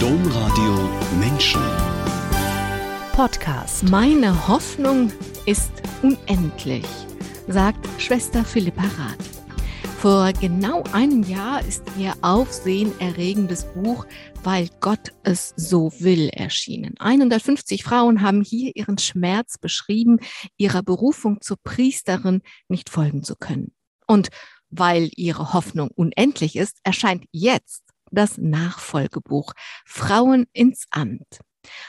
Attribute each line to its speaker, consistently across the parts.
Speaker 1: Domradio Menschen.
Speaker 2: Podcast. Meine Hoffnung ist unendlich, sagt Schwester Philippa Rath. Vor genau einem Jahr ist ihr aufsehenerregendes Buch Weil Gott es so will erschienen. 150 Frauen haben hier ihren Schmerz beschrieben, ihrer Berufung zur Priesterin nicht folgen zu können. Und weil ihre Hoffnung unendlich ist, erscheint jetzt das Nachfolgebuch Frauen ins Amt.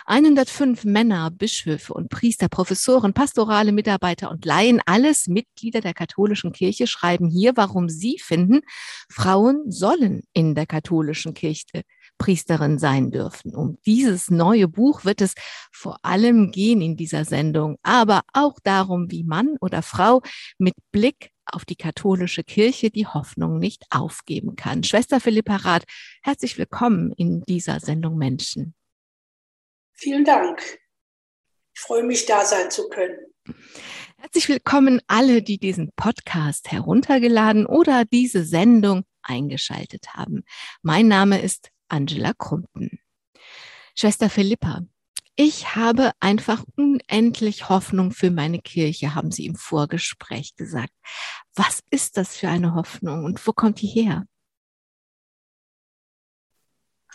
Speaker 2: 105 Männer, Bischöfe und Priester, Professoren, pastorale Mitarbeiter und Laien, alles Mitglieder der katholischen Kirche, schreiben hier, warum sie finden, Frauen sollen in der katholischen Kirche Priesterin sein dürfen. Um dieses neue Buch wird es vor allem gehen in dieser Sendung, aber auch darum, wie Mann oder Frau mit Blick auf die katholische Kirche die Hoffnung nicht aufgeben kann. Schwester Philippa Rath, herzlich willkommen in dieser Sendung Menschen.
Speaker 3: Vielen Dank. Ich freue mich, da sein zu können.
Speaker 2: Herzlich willkommen alle, die diesen Podcast heruntergeladen oder diese Sendung eingeschaltet haben. Mein Name ist Angela Krumpen. Schwester Philippa, ich habe einfach unendlich Hoffnung für meine Kirche, haben Sie im Vorgespräch gesagt. Was ist das für eine Hoffnung und wo kommt die her?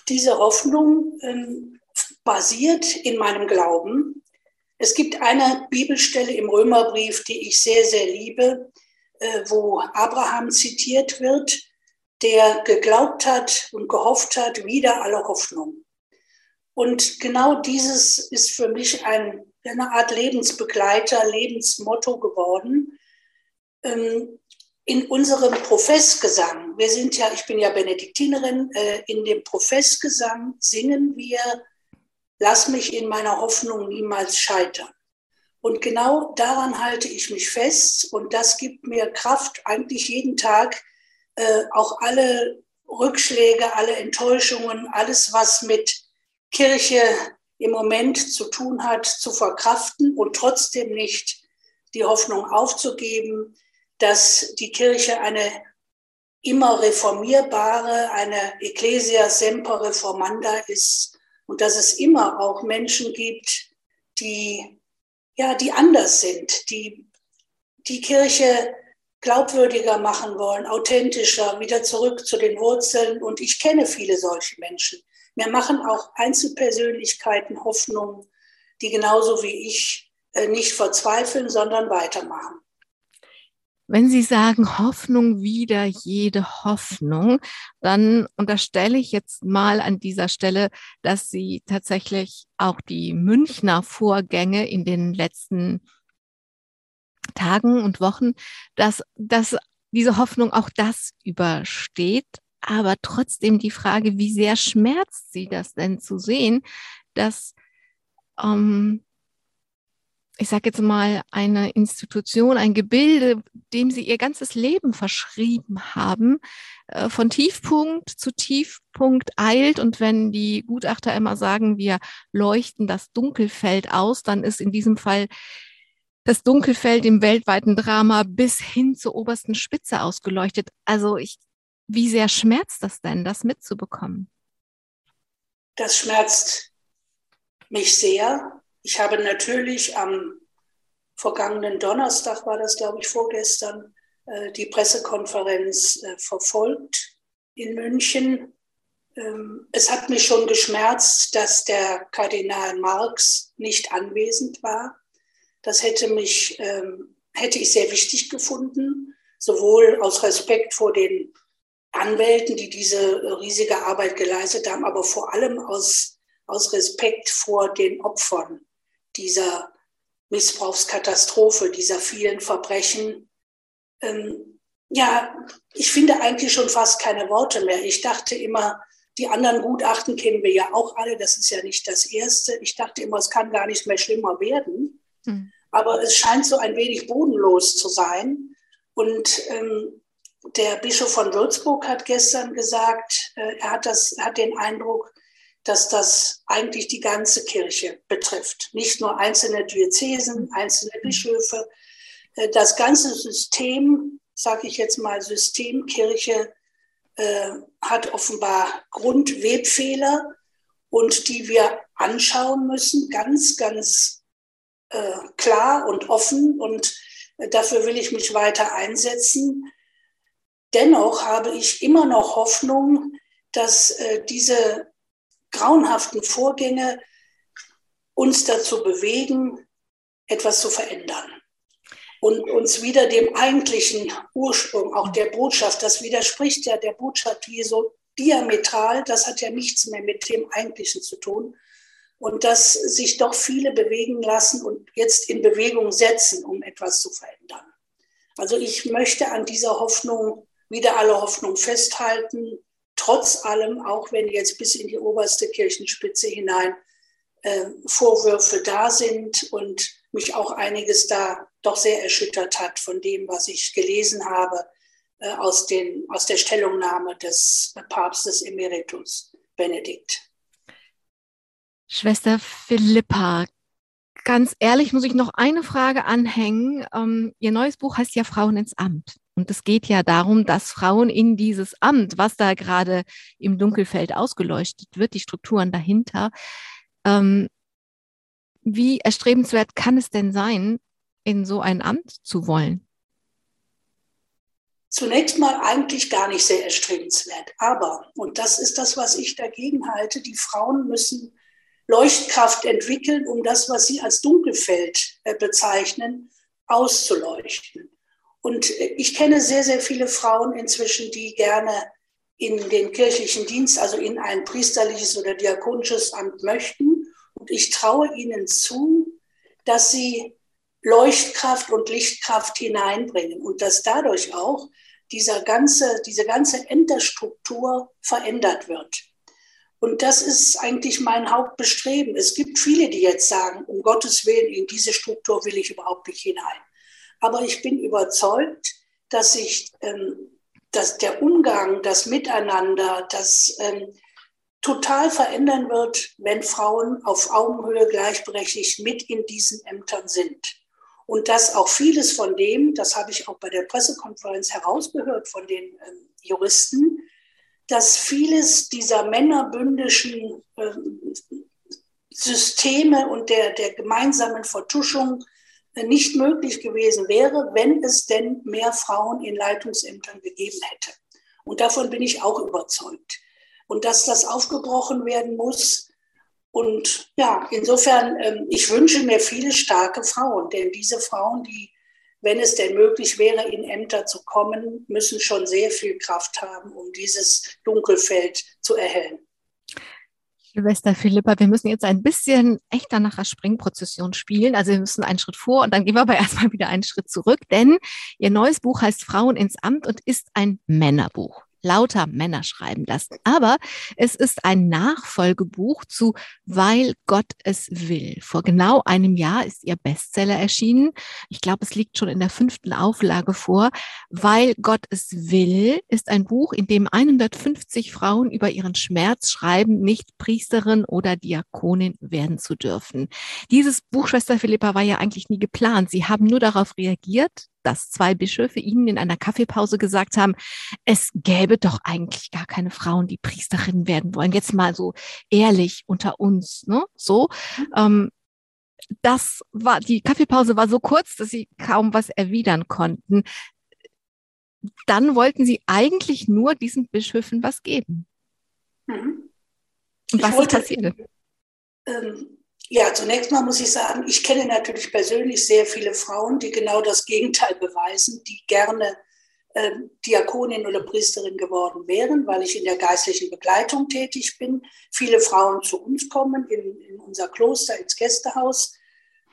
Speaker 3: Diese Hoffnung ähm, basiert in meinem Glauben. Es gibt eine Bibelstelle im Römerbrief, die ich sehr, sehr liebe, äh, wo Abraham zitiert wird, der geglaubt hat und gehofft hat, wieder alle Hoffnung. Und genau dieses ist für mich ein, eine Art Lebensbegleiter, Lebensmotto geworden. Ähm, in unserem Professgesang, wir sind ja, ich bin ja Benediktinerin, äh, in dem Professgesang singen wir, lass mich in meiner Hoffnung niemals scheitern. Und genau daran halte ich mich fest und das gibt mir Kraft, eigentlich jeden Tag äh, auch alle Rückschläge, alle Enttäuschungen, alles, was mit Kirche im Moment zu tun hat, zu verkraften und trotzdem nicht die Hoffnung aufzugeben, dass die Kirche eine immer reformierbare, eine Ecclesia semper reformanda ist und dass es immer auch Menschen gibt, die, ja, die anders sind, die die Kirche glaubwürdiger machen wollen, authentischer, wieder zurück zu den Wurzeln. Und ich kenne viele solche Menschen. Mir machen auch Einzelpersönlichkeiten Hoffnung, die genauso wie ich äh, nicht verzweifeln, sondern weitermachen.
Speaker 2: Wenn Sie sagen Hoffnung wieder jede Hoffnung, dann unterstelle ich jetzt mal an dieser Stelle, dass Sie tatsächlich auch die Münchner Vorgänge in den letzten Tagen und Wochen, dass, dass diese Hoffnung auch das übersteht aber trotzdem die Frage, wie sehr schmerzt sie das denn zu sehen, dass, ähm, ich sage jetzt mal, eine Institution, ein Gebilde, dem sie ihr ganzes Leben verschrieben haben, äh, von Tiefpunkt zu Tiefpunkt eilt. Und wenn die Gutachter immer sagen, wir leuchten das Dunkelfeld aus, dann ist in diesem Fall das Dunkelfeld im weltweiten Drama bis hin zur obersten Spitze ausgeleuchtet. Also ich wie sehr schmerzt das denn, das mitzubekommen?
Speaker 3: Das schmerzt mich sehr. Ich habe natürlich am vergangenen Donnerstag, war das glaube ich vorgestern, äh, die Pressekonferenz äh, verfolgt in München. Ähm, es hat mich schon geschmerzt, dass der Kardinal Marx nicht anwesend war. Das hätte mich, ähm, hätte ich sehr wichtig gefunden, sowohl aus Respekt vor den Anwälten, die diese riesige Arbeit geleistet haben, aber vor allem aus, aus Respekt vor den Opfern dieser Missbrauchskatastrophe, dieser vielen Verbrechen. Ähm, ja, ich finde eigentlich schon fast keine Worte mehr. Ich dachte immer, die anderen Gutachten kennen wir ja auch alle, das ist ja nicht das erste. Ich dachte immer, es kann gar nicht mehr schlimmer werden. Mhm. Aber es scheint so ein wenig bodenlos zu sein. Und ähm, der Bischof von Würzburg hat gestern gesagt, äh, er hat, das, hat den Eindruck, dass das eigentlich die ganze Kirche betrifft. Nicht nur einzelne Diözesen, einzelne Bischöfe. Äh, das ganze System, sage ich jetzt mal, System Kirche, äh, hat offenbar Grundwebfehler. und die wir anschauen müssen, ganz, ganz äh, klar und offen. Und dafür will ich mich weiter einsetzen. Dennoch habe ich immer noch Hoffnung, dass äh, diese grauenhaften Vorgänge uns dazu bewegen, etwas zu verändern und uns wieder dem eigentlichen Ursprung, auch der Botschaft, das widerspricht ja der Botschaft Jesu diametral, das hat ja nichts mehr mit dem Eigentlichen zu tun. Und dass sich doch viele bewegen lassen und jetzt in Bewegung setzen, um etwas zu verändern. Also ich möchte an dieser Hoffnung, wieder alle Hoffnung festhalten, trotz allem, auch wenn jetzt bis in die oberste Kirchenspitze hinein äh, Vorwürfe da sind und mich auch einiges da doch sehr erschüttert hat von dem, was ich gelesen habe äh, aus, den, aus der Stellungnahme des Papstes Emeritus Benedikt.
Speaker 2: Schwester Philippa, ganz ehrlich muss ich noch eine Frage anhängen. Ähm, Ihr neues Buch heißt ja Frauen ins Amt. Und es geht ja darum, dass Frauen in dieses Amt, was da gerade im Dunkelfeld ausgeleuchtet wird, die Strukturen dahinter, ähm, wie erstrebenswert kann es denn sein, in so ein Amt zu wollen?
Speaker 3: Zunächst mal eigentlich gar nicht sehr erstrebenswert. Aber, und das ist das, was ich dagegen halte, die Frauen müssen Leuchtkraft entwickeln, um das, was sie als Dunkelfeld äh, bezeichnen, auszuleuchten. Und äh, ich kenne sehr, sehr viele Frauen inzwischen, die gerne in den kirchlichen Dienst, also in ein priesterliches oder diakonisches Amt möchten. Und ich traue ihnen zu, dass sie Leuchtkraft und Lichtkraft hineinbringen und dass dadurch auch dieser ganze, diese ganze Ämterstruktur verändert wird. Und das ist eigentlich mein Hauptbestreben. Es gibt viele, die jetzt sagen, um Gottes Willen, in diese Struktur will ich überhaupt nicht hinein. Aber ich bin überzeugt, dass sich ähm, dass der Umgang, das Miteinander, das ähm, total verändern wird, wenn Frauen auf Augenhöhe gleichberechtigt mit in diesen Ämtern sind. Und dass auch vieles von dem, das habe ich auch bei der Pressekonferenz herausgehört von den ähm, Juristen, dass vieles dieser männerbündischen ähm, Systeme und der, der gemeinsamen Vertuschung nicht möglich gewesen wäre, wenn es denn mehr Frauen in Leitungsämtern gegeben hätte. Und davon bin ich auch überzeugt. Und dass das aufgebrochen werden muss, und ja, insofern, ähm, ich wünsche mir viele starke Frauen, denn diese Frauen, die, wenn es denn möglich wäre, in Ämter zu kommen, müssen schon sehr viel Kraft haben, um dieses Dunkelfeld zu erhellen.
Speaker 2: Schwester Philippa, wir müssen jetzt ein bisschen echter nachher Springprozession spielen. Also wir müssen einen Schritt vor und dann gehen wir aber erstmal wieder einen Schritt zurück, denn Ihr neues Buch heißt Frauen ins Amt und ist ein Männerbuch lauter Männer schreiben lassen. Aber es ist ein Nachfolgebuch zu Weil Gott es will. Vor genau einem Jahr ist ihr Bestseller erschienen. Ich glaube, es liegt schon in der fünften Auflage vor. Weil Gott es will ist ein Buch, in dem 150 Frauen über ihren Schmerz schreiben, nicht Priesterin oder Diakonin werden zu dürfen. Dieses Buch, Schwester Philippa, war ja eigentlich nie geplant. Sie haben nur darauf reagiert, dass zwei Bischöfe ihnen in einer Kaffeepause gesagt haben, es gäbe doch eigentlich gar keine Frauen, die Priesterinnen werden wollen. Jetzt mal so ehrlich unter uns, ne? So. Mhm. Ähm, das war, die Kaffeepause war so kurz, dass sie kaum was erwidern konnten. Dann wollten sie eigentlich nur diesen Bischöfen was geben. Mhm. Und was wollte, ist passiert?
Speaker 3: Ähm, ja, zunächst mal muss ich sagen, ich kenne natürlich persönlich sehr viele Frauen, die genau das Gegenteil beweisen, die gerne äh, Diakonin oder Priesterin geworden wären, weil ich in der geistlichen Begleitung tätig bin. Viele Frauen zu uns kommen in, in unser Kloster, ins Gästehaus.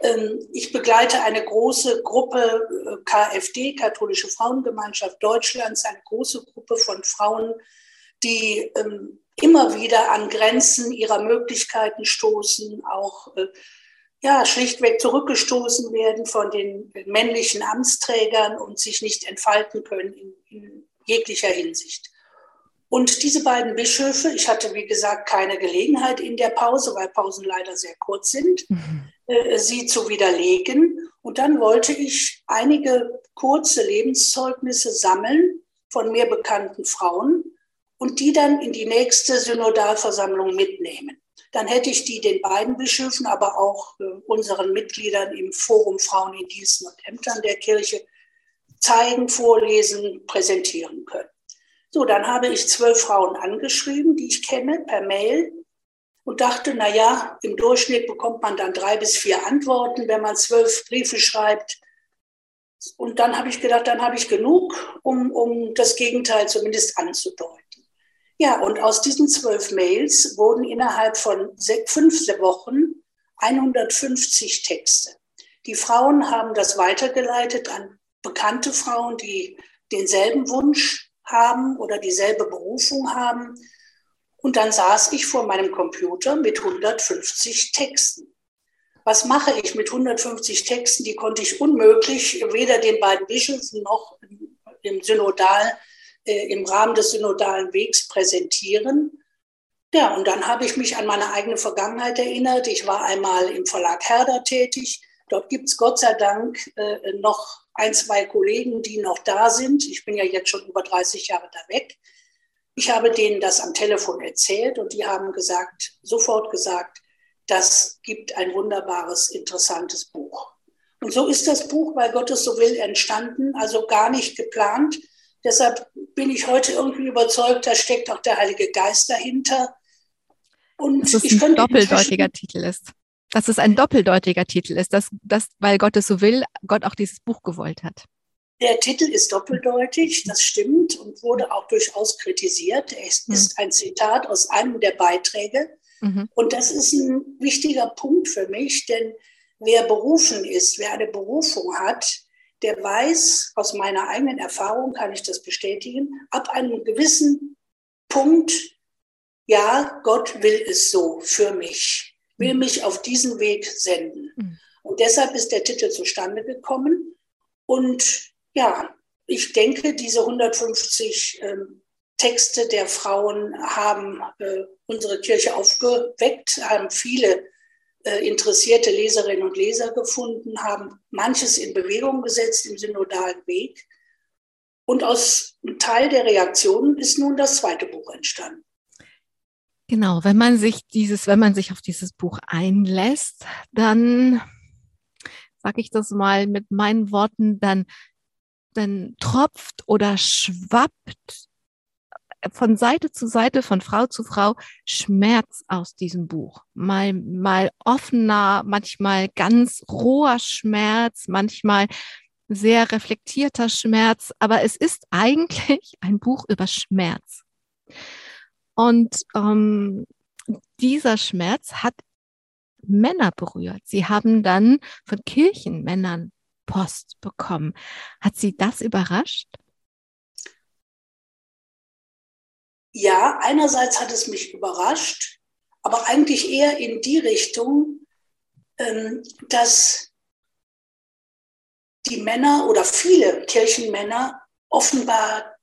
Speaker 3: Ähm, ich begleite eine große Gruppe äh, KfD, Katholische Frauengemeinschaft Deutschlands, eine große Gruppe von Frauen, die ähm, immer wieder an Grenzen ihrer Möglichkeiten stoßen, auch äh, ja, schlichtweg zurückgestoßen werden von den männlichen Amtsträgern und sich nicht entfalten können in, in jeglicher Hinsicht. Und diese beiden Bischöfe, ich hatte wie gesagt keine Gelegenheit in der Pause, weil Pausen leider sehr kurz sind, mhm. äh, sie zu widerlegen. Und dann wollte ich einige kurze Lebenszeugnisse sammeln von mir bekannten Frauen, und die dann in die nächste Synodalversammlung mitnehmen. Dann hätte ich die den beiden Bischöfen, aber auch äh, unseren Mitgliedern im Forum Frauen in Diensten und Ämtern der Kirche zeigen, vorlesen, präsentieren können. So, dann habe ich zwölf Frauen angeschrieben, die ich kenne, per Mail und dachte, na ja, im Durchschnitt bekommt man dann drei bis vier Antworten, wenn man zwölf Briefe schreibt. Und dann habe ich gedacht, dann habe ich genug, um, um das Gegenteil zumindest anzudeuten. Ja, und aus diesen zwölf Mails wurden innerhalb von fünf Wochen 150 Texte. Die Frauen haben das weitergeleitet an bekannte Frauen, die denselben Wunsch haben oder dieselbe Berufung haben. Und dann saß ich vor meinem Computer mit 150 Texten. Was mache ich mit 150 Texten? Die konnte ich unmöglich weder den beiden Bischöfen noch im Synodal äh, im Rahmen des synodalen Wegs präsentieren. Ja, und dann habe ich mich an meine eigene Vergangenheit erinnert. Ich war einmal im Verlag Herder tätig. Dort gibt es Gott sei Dank äh, noch ein, zwei Kollegen, die noch da sind. Ich bin ja jetzt schon über 30 Jahre da weg. Ich habe denen das am Telefon erzählt und die haben gesagt, sofort gesagt, das gibt ein wunderbares, interessantes Buch. Und so ist das Buch, weil Gott es so will, entstanden, also gar nicht geplant, Deshalb bin ich heute irgendwie überzeugt, da steckt auch der Heilige Geist dahinter.
Speaker 2: Und dass es ein doppeldeutiger Titel ist. Dass es ein doppeldeutiger Titel ist, dass, dass, weil Gott es so will, Gott auch dieses Buch gewollt hat.
Speaker 3: Der Titel ist doppeldeutig, das stimmt und wurde auch durchaus kritisiert. Es mhm. ist ein Zitat aus einem der Beiträge. Mhm. Und das ist ein wichtiger Punkt für mich, denn wer berufen ist, wer eine Berufung hat, der weiß, aus meiner eigenen Erfahrung kann ich das bestätigen, ab einem gewissen Punkt, ja, Gott will es so für mich, will mich auf diesen Weg senden. Mhm. Und deshalb ist der Titel zustande gekommen. Und ja, ich denke, diese 150 ähm, Texte der Frauen haben äh, unsere Kirche aufgeweckt, haben viele interessierte Leserinnen und Leser gefunden, haben manches in Bewegung gesetzt im synodalen Weg. Und aus einem Teil der Reaktionen ist nun das zweite Buch entstanden.
Speaker 2: Genau, wenn man sich dieses, wenn man sich auf dieses Buch einlässt, dann sage ich das mal mit meinen Worten, dann, dann tropft oder schwappt von Seite zu Seite, von Frau zu Frau Schmerz aus diesem Buch. Mal, mal offener, manchmal ganz roher Schmerz, manchmal sehr reflektierter Schmerz, aber es ist eigentlich ein Buch über Schmerz. Und ähm, dieser Schmerz hat Männer berührt. Sie haben dann von Kirchenmännern Post bekommen. Hat Sie das überrascht?
Speaker 3: Ja, einerseits hat es mich überrascht, aber eigentlich eher in die Richtung, ähm, dass die Männer oder viele Kirchenmänner offenbar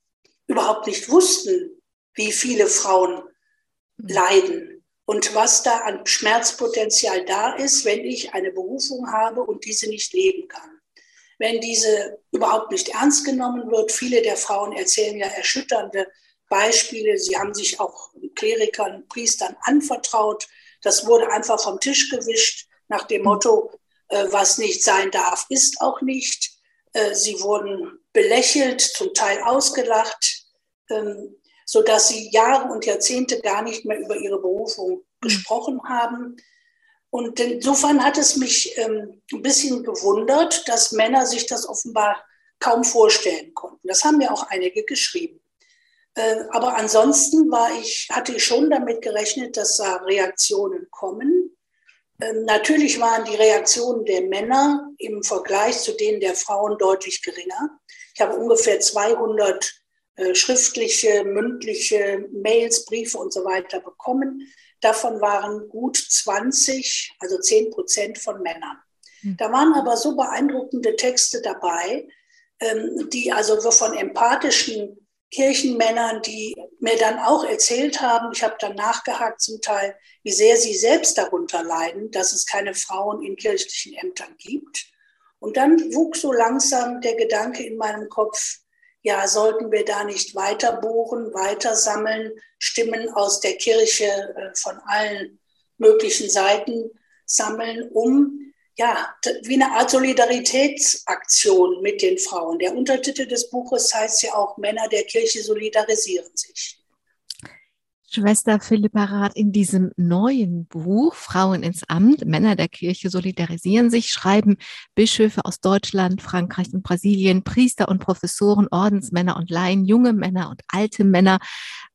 Speaker 3: überhaupt nicht wussten, wie viele Frauen mhm. leiden und was da an Schmerzpotenzial da ist, wenn ich eine Berufung habe und diese nicht leben kann. Wenn diese überhaupt nicht ernst genommen wird, viele der Frauen erzählen ja erschütternde Beispiele. Sie haben sich auch Klerikern, Priestern anvertraut. Das wurde einfach vom Tisch gewischt nach dem Motto, äh, was nicht sein darf, ist auch nicht. Äh, sie wurden belächelt, zum Teil ausgelacht, ähm, sodass sie Jahre und Jahrzehnte gar nicht mehr über ihre Berufung mhm. gesprochen haben. Und insofern hat es mich ähm, ein bisschen gewundert, dass Männer sich das offenbar kaum vorstellen konnten. Das haben mir auch einige geschrieben. Äh, aber ansonsten war ich, hatte ich schon damit gerechnet, dass da Reaktionen kommen. Ähm, natürlich waren die Reaktionen der Männer im Vergleich zu denen der Frauen deutlich geringer. Ich habe ungefähr 200 äh, schriftliche, mündliche Mails, Briefe und so weiter bekommen. Davon waren gut 20, also 10 Prozent von Männern. Hm. Da waren aber so beeindruckende Texte dabei, ähm, die also von empathischen Kirchenmännern, die mir dann auch erzählt haben, ich habe dann nachgehakt zum Teil, wie sehr sie selbst darunter leiden, dass es keine Frauen in kirchlichen Ämtern gibt. Und dann wuchs so langsam der Gedanke in meinem Kopf, ja, sollten wir da nicht weiter bohren, weiter sammeln, Stimmen aus der Kirche äh, von allen möglichen Seiten sammeln, um ja, wie eine Art Solidaritätsaktion mit den Frauen. Der Untertitel des Buches heißt ja auch Männer der Kirche solidarisieren sich.
Speaker 2: Schwester Philippa Rath in diesem neuen Buch Frauen ins Amt, Männer der Kirche solidarisieren sich, schreiben Bischöfe aus Deutschland, Frankreich und Brasilien, Priester und Professoren, Ordensmänner und Laien, junge Männer und alte Männer.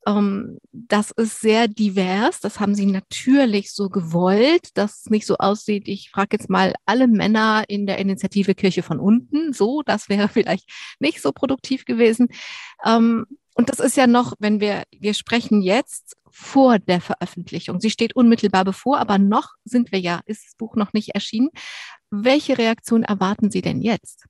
Speaker 2: Ähm, das ist sehr divers. Das haben sie natürlich so gewollt, dass es nicht so aussieht. Ich frage jetzt mal alle Männer in der Initiative Kirche von unten. So, das wäre vielleicht nicht so produktiv gewesen. Und das ist ja noch, wenn wir, wir sprechen jetzt vor der Veröffentlichung. Sie steht unmittelbar bevor, aber noch sind wir ja, ist das Buch noch nicht erschienen. Welche Reaktion erwarten Sie denn jetzt?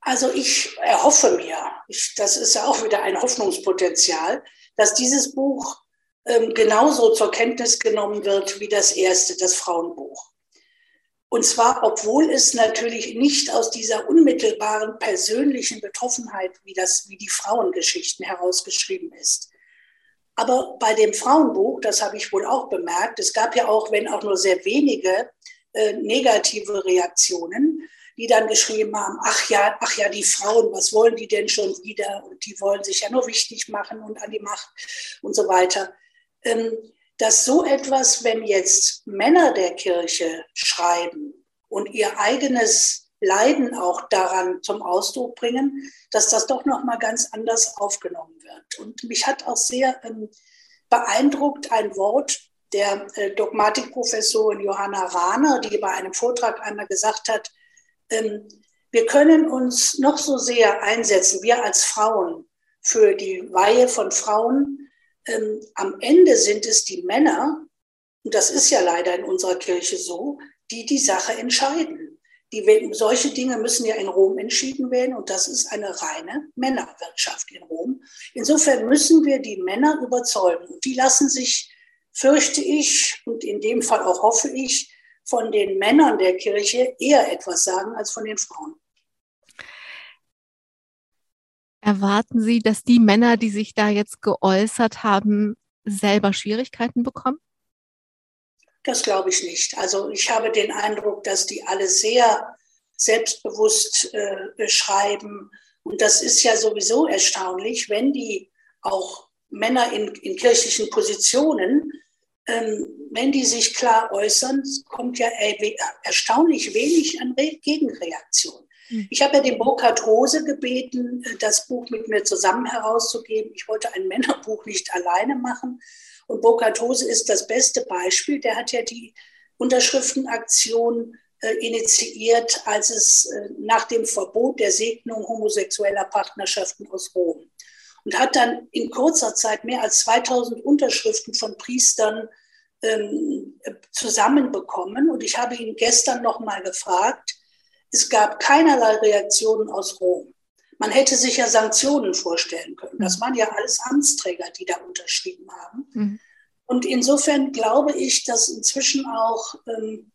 Speaker 3: Also ich erhoffe mir, ich, das ist ja auch wieder ein Hoffnungspotenzial, dass dieses Buch ähm, genauso zur Kenntnis genommen wird wie das erste, das Frauenbuch. Und zwar, obwohl es natürlich nicht aus dieser unmittelbaren persönlichen Betroffenheit, wie, das, wie die Frauengeschichten herausgeschrieben ist. Aber bei dem Frauenbuch, das habe ich wohl auch bemerkt, es gab ja auch, wenn auch nur sehr wenige äh, negative Reaktionen, die dann geschrieben haben, ach ja, ach ja, die Frauen, was wollen die denn schon wieder? Und die wollen sich ja nur wichtig machen und an die Macht und so weiter. Ähm, dass so etwas, wenn jetzt Männer der Kirche schreiben und ihr eigenes Leiden auch daran zum Ausdruck bringen, dass das doch noch mal ganz anders aufgenommen wird. Und mich hat auch sehr ähm, beeindruckt ein Wort der äh, Dogmatikprofessorin Johanna Rahner, die bei einem Vortrag einmal gesagt hat, ähm, wir können uns noch so sehr einsetzen, wir als Frauen, für die Weihe von Frauen, ähm, am Ende sind es die Männer, und das ist ja leider in unserer Kirche so, die die Sache entscheiden. Die, solche Dinge müssen ja in Rom entschieden werden und das ist eine reine Männerwirtschaft in Rom. Insofern müssen wir die Männer überzeugen die lassen sich, fürchte ich und in dem Fall auch hoffe ich, von den Männern der Kirche eher etwas sagen als von den Frauen.
Speaker 2: Erwarten Sie, dass die Männer, die sich da jetzt geäußert haben, selber Schwierigkeiten bekommen?
Speaker 3: Das glaube ich nicht. Also ich habe den Eindruck, dass die alle sehr selbstbewusst äh, schreiben. Und das ist ja sowieso erstaunlich, wenn die auch Männer in, in kirchlichen Positionen, ähm, wenn die sich klar äußern, kommt ja erstaunlich wenig an Re Gegenreaktion. Ich habe ja den Burkhard Rose gebeten, äh, das Buch mit mir zusammen herauszugeben. Ich wollte ein Männerbuch nicht alleine machen. Und Burkhard Rose ist das beste Beispiel. Der hat ja die Unterschriftenaktion äh, initiiert, als es äh, nach dem Verbot der Segnung homosexueller Partnerschaften aus Rom. Und hat dann in kurzer Zeit mehr als 2000 Unterschriften von Priestern ähm, zusammenbekommen. Und ich habe ihn gestern noch mal gefragt, es gab keinerlei Reaktionen aus Rom. Man hätte sich ja Sanktionen vorstellen können. Das waren ja alles Amtsträger, die da unterschrieben haben. Mhm. Und insofern glaube ich, dass inzwischen auch ähm,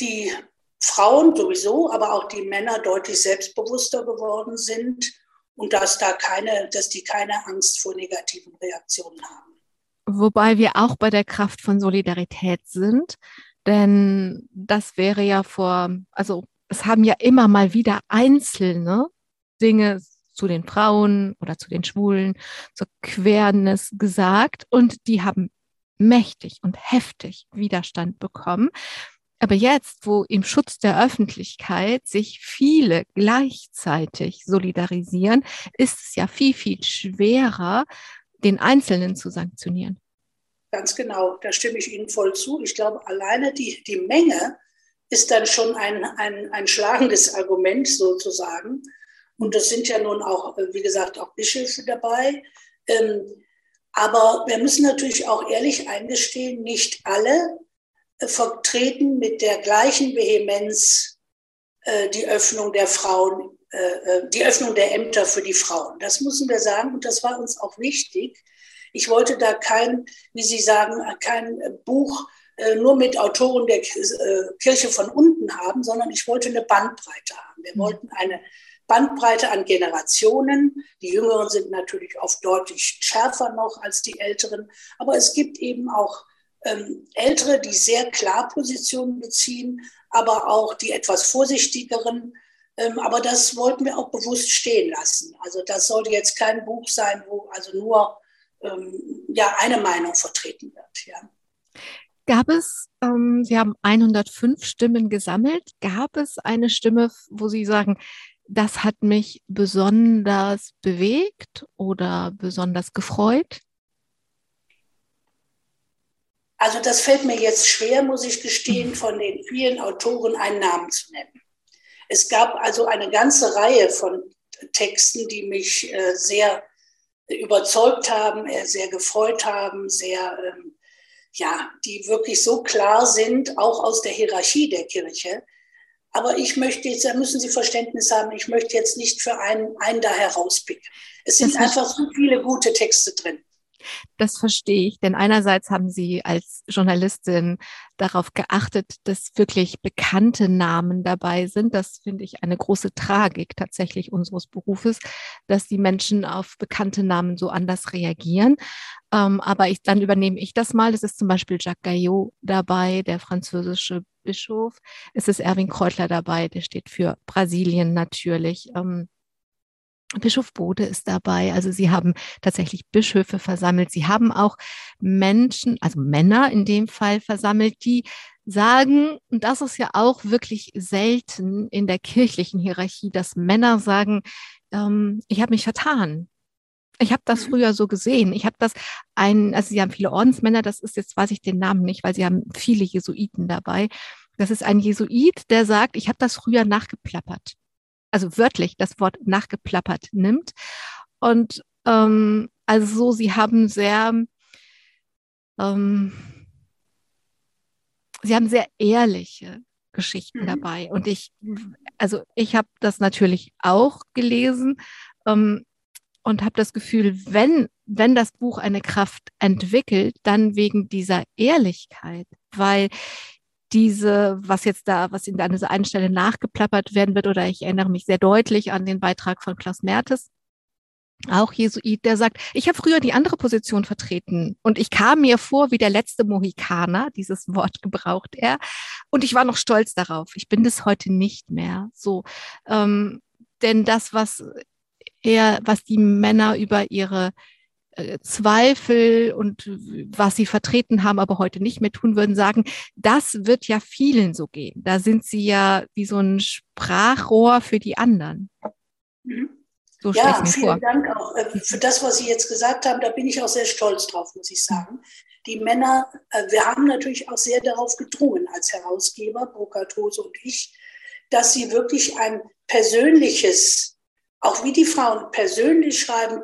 Speaker 3: die Frauen sowieso, aber auch die Männer deutlich selbstbewusster geworden sind und dass da keine, dass die keine Angst vor negativen Reaktionen haben.
Speaker 2: Wobei wir auch bei der Kraft von Solidarität sind, denn das wäre ja vor, also es haben ja immer mal wieder einzelne Dinge zu den Frauen oder zu den Schwulen, zur Queerness gesagt und die haben mächtig und heftig Widerstand bekommen. Aber jetzt, wo im Schutz der Öffentlichkeit sich viele gleichzeitig solidarisieren, ist es ja viel, viel schwerer, den Einzelnen zu sanktionieren.
Speaker 3: Ganz genau, da stimme ich Ihnen voll zu. Ich glaube, alleine die, die Menge ist dann schon ein, ein, ein schlagendes Argument sozusagen. Und das sind ja nun auch, wie gesagt, auch Bischöfe dabei. Ähm, aber wir müssen natürlich auch ehrlich eingestehen, nicht alle äh, vertreten mit der gleichen Vehemenz äh, die Öffnung der Frauen, äh, die Öffnung der Ämter für die Frauen. Das müssen wir sagen und das war uns auch wichtig. Ich wollte da kein, wie Sie sagen, kein Buch äh, nur mit Autoren der äh, Kirche von unten haben, sondern ich wollte eine Bandbreite haben. Wir mhm. wollten eine Bandbreite an Generationen. Die Jüngeren sind natürlich oft deutlich schärfer noch als die Älteren, aber es gibt eben auch ähm, Ältere, die sehr klar Positionen beziehen, aber auch die etwas vorsichtigeren. Ähm, aber das wollten wir auch bewusst stehen lassen. Also das sollte jetzt kein Buch sein, wo also nur ähm, ja, eine Meinung vertreten wird. Ja.
Speaker 2: Gab es, ähm, Sie haben 105 Stimmen gesammelt, gab es eine Stimme, wo Sie sagen, das hat mich besonders bewegt oder besonders gefreut?
Speaker 3: Also das fällt mir jetzt schwer, muss ich gestehen, von den vielen Autoren einen Namen zu nennen. Es gab also eine ganze Reihe von Texten, die mich äh, sehr überzeugt haben, äh, sehr gefreut haben, sehr, ähm, ja, die wirklich so klar sind, auch aus der Hierarchie der Kirche. Aber ich möchte jetzt, da müssen Sie Verständnis haben, ich möchte jetzt nicht für einen, einen da herauspicken. Es sind einfach so viele gute Texte drin.
Speaker 2: Das verstehe ich, denn einerseits haben Sie als Journalistin darauf geachtet, dass wirklich bekannte Namen dabei sind. Das finde ich eine große Tragik tatsächlich unseres Berufes, dass die Menschen auf bekannte Namen so anders reagieren. Ähm, aber ich, dann übernehme ich das mal. Es ist zum Beispiel Jacques Gaillot dabei, der französische Bischof. Es ist Erwin Kreutler dabei, der steht für Brasilien natürlich. Ähm, Bischof Bode ist dabei. Also sie haben tatsächlich Bischöfe versammelt. Sie haben auch Menschen, also Männer in dem Fall versammelt, die sagen, und das ist ja auch wirklich selten in der kirchlichen Hierarchie, dass Männer sagen, ähm, ich habe mich vertan. Ich habe das mhm. früher so gesehen. Ich habe das ein, also sie haben viele Ordensmänner, das ist jetzt weiß ich den Namen nicht, weil sie haben viele Jesuiten dabei. Das ist ein Jesuit, der sagt, ich habe das früher nachgeplappert also wörtlich das Wort nachgeplappert nimmt. Und ähm, also so, sie haben sehr, ähm, sie haben sehr ehrliche Geschichten mhm. dabei. Und ich, also ich habe das natürlich auch gelesen ähm, und habe das Gefühl, wenn, wenn das Buch eine Kraft entwickelt, dann wegen dieser Ehrlichkeit, weil diese, was jetzt da, was in dieser einen Stelle nachgeplappert werden wird, oder ich erinnere mich sehr deutlich an den Beitrag von Klaus Mertes, auch Jesuit, der sagt, ich habe früher die andere Position vertreten und ich kam mir vor wie der letzte Mohikaner, dieses Wort gebraucht er, und ich war noch stolz darauf. Ich bin das heute nicht mehr. So, ähm, denn das, was er, was die Männer über ihre Zweifel und was sie vertreten haben, aber heute nicht mehr tun würden, sagen, das wird ja vielen so gehen. Da sind sie ja wie so ein Sprachrohr für die anderen.
Speaker 3: Mhm. So ja, vielen vor. Dank auch äh, für das, was Sie jetzt gesagt haben. Da bin ich auch sehr stolz drauf, muss ich sagen. Die Männer, äh, wir haben natürlich auch sehr darauf gedrungen als Herausgeber, Burkhard Hose und ich, dass sie wirklich ein persönliches, auch wie die Frauen persönlich schreiben,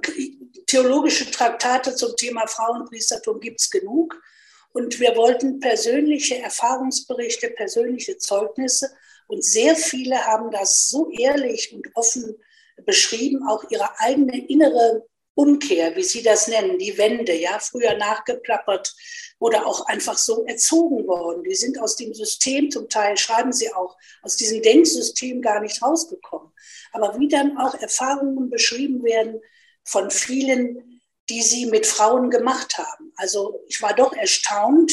Speaker 3: theologische Traktate zum Thema Frauenpriestertum gibt es genug. Und wir wollten persönliche Erfahrungsberichte, persönliche Zeugnisse. Und sehr viele haben das so ehrlich und offen beschrieben, auch ihre eigene innere Umkehr, wie Sie das nennen, die Wende, ja, früher nachgeplappert oder auch einfach so erzogen worden. Die sind aus dem System, zum Teil schreiben sie auch, aus diesem Denksystem gar nicht rausgekommen. Aber wie dann auch Erfahrungen beschrieben werden, von vielen, die sie mit Frauen gemacht haben. Also ich war doch erstaunt,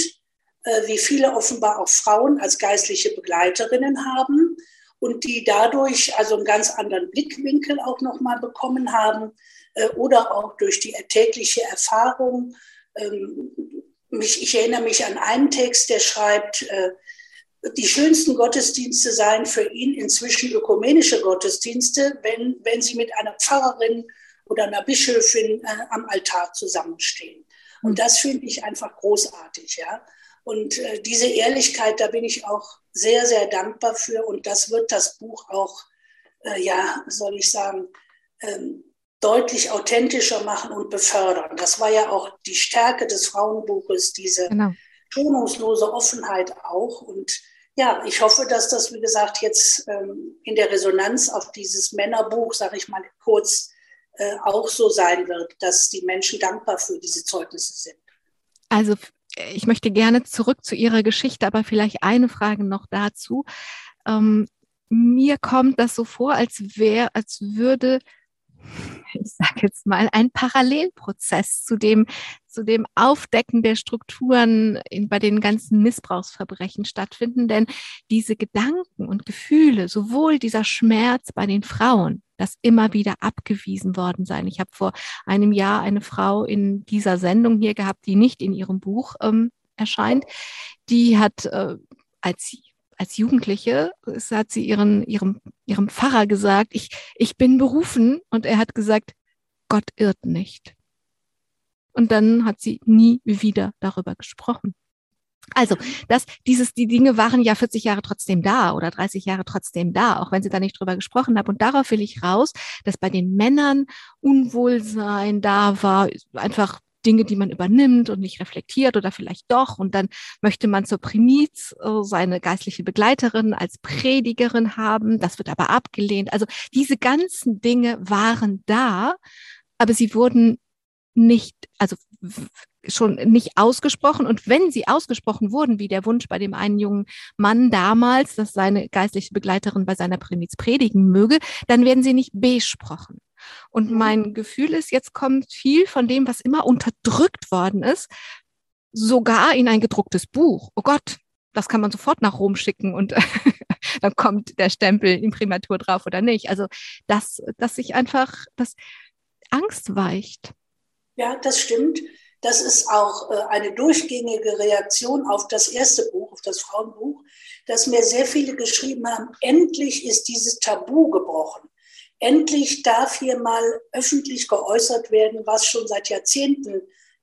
Speaker 3: äh, wie viele offenbar auch Frauen als geistliche Begleiterinnen haben und die dadurch also einen ganz anderen Blickwinkel auch nochmal bekommen haben äh, oder auch durch die tägliche Erfahrung. Ähm, ich erinnere mich an einen Text, der schreibt, äh, die schönsten Gottesdienste seien für ihn inzwischen ökumenische Gottesdienste, wenn, wenn sie mit einer Pfarrerin oder einer Bischöfin äh, am Altar zusammenstehen. Und das finde ich einfach großartig, ja. Und äh, diese Ehrlichkeit, da bin ich auch sehr, sehr dankbar für. Und das wird das Buch auch, äh, ja, soll ich sagen, ähm, deutlich authentischer machen und befördern. Das war ja auch die Stärke des Frauenbuches, diese genau. schonungslose Offenheit auch. Und ja, ich hoffe, dass das, wie gesagt, jetzt ähm, in der Resonanz auf dieses Männerbuch, sage ich mal kurz, äh, auch so sein wird, dass die Menschen dankbar für diese Zeugnisse sind.
Speaker 2: Also ich möchte gerne zurück zu Ihrer Geschichte, aber vielleicht eine Frage noch dazu. Ähm, mir kommt das so vor, als wäre, als würde ich sage jetzt mal, ein Parallelprozess zu dem, zu dem Aufdecken der Strukturen in, bei den ganzen Missbrauchsverbrechen stattfinden. Denn diese Gedanken und Gefühle, sowohl dieser Schmerz bei den Frauen, das immer wieder abgewiesen worden sein. Ich habe vor einem Jahr eine Frau in dieser Sendung hier gehabt, die nicht in ihrem Buch ähm, erscheint. Die hat äh, als als Jugendliche hat sie ihren, ihrem, ihrem Pfarrer gesagt, ich, ich bin berufen. Und er hat gesagt, Gott irrt nicht. Und dann hat sie nie wieder darüber gesprochen. Also, das, dieses, die Dinge waren ja 40 Jahre trotzdem da oder 30 Jahre trotzdem da, auch wenn sie da nicht drüber gesprochen haben. Und darauf will ich raus, dass bei den Männern Unwohlsein da war, einfach Dinge, die man übernimmt und nicht reflektiert oder vielleicht doch. Und dann möchte man zur Primiz äh, seine geistliche Begleiterin als Predigerin haben. Das wird aber abgelehnt. Also diese ganzen Dinge waren da, aber sie wurden nicht, also schon nicht ausgesprochen. Und wenn sie ausgesprochen wurden, wie der Wunsch bei dem einen jungen Mann damals, dass seine geistliche Begleiterin bei seiner Primiz predigen möge, dann werden sie nicht besprochen. Und mhm. mein Gefühl ist, jetzt kommt viel von dem, was immer unterdrückt worden ist, sogar in ein gedrucktes Buch. Oh Gott, das kann man sofort nach Rom schicken und dann kommt der Stempel Imprimatur drauf oder nicht. Also, dass, dass sich einfach das Angst weicht.
Speaker 3: Ja, das stimmt. Das ist auch äh, eine durchgängige Reaktion auf das erste Buch, auf das Frauenbuch, dass mir sehr viele geschrieben haben, endlich ist dieses Tabu gebrochen. Endlich darf hier mal öffentlich geäußert werden, was schon seit Jahrzehnten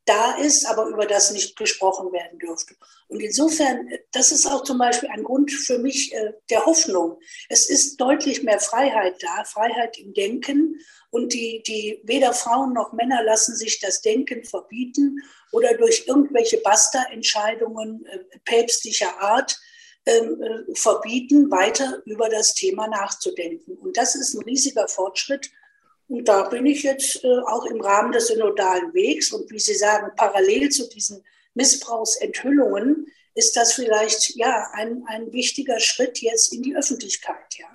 Speaker 3: da ist, aber über das nicht gesprochen werden dürfte. Und insofern, das ist auch zum Beispiel ein Grund für mich äh, der Hoffnung. Es ist deutlich mehr Freiheit da, Freiheit im Denken. Und die, die weder Frauen noch Männer lassen sich das Denken verbieten oder durch irgendwelche Basta-Entscheidungen äh, päpstlicher Art ähm, äh, verbieten, weiter über das Thema nachzudenken. Und das ist ein riesiger Fortschritt. Und da bin ich jetzt äh, auch im Rahmen des synodalen Wegs und wie Sie sagen, parallel zu diesen Missbrauchsenthüllungen ist das vielleicht ja ein, ein wichtiger Schritt jetzt in die Öffentlichkeit. Ja.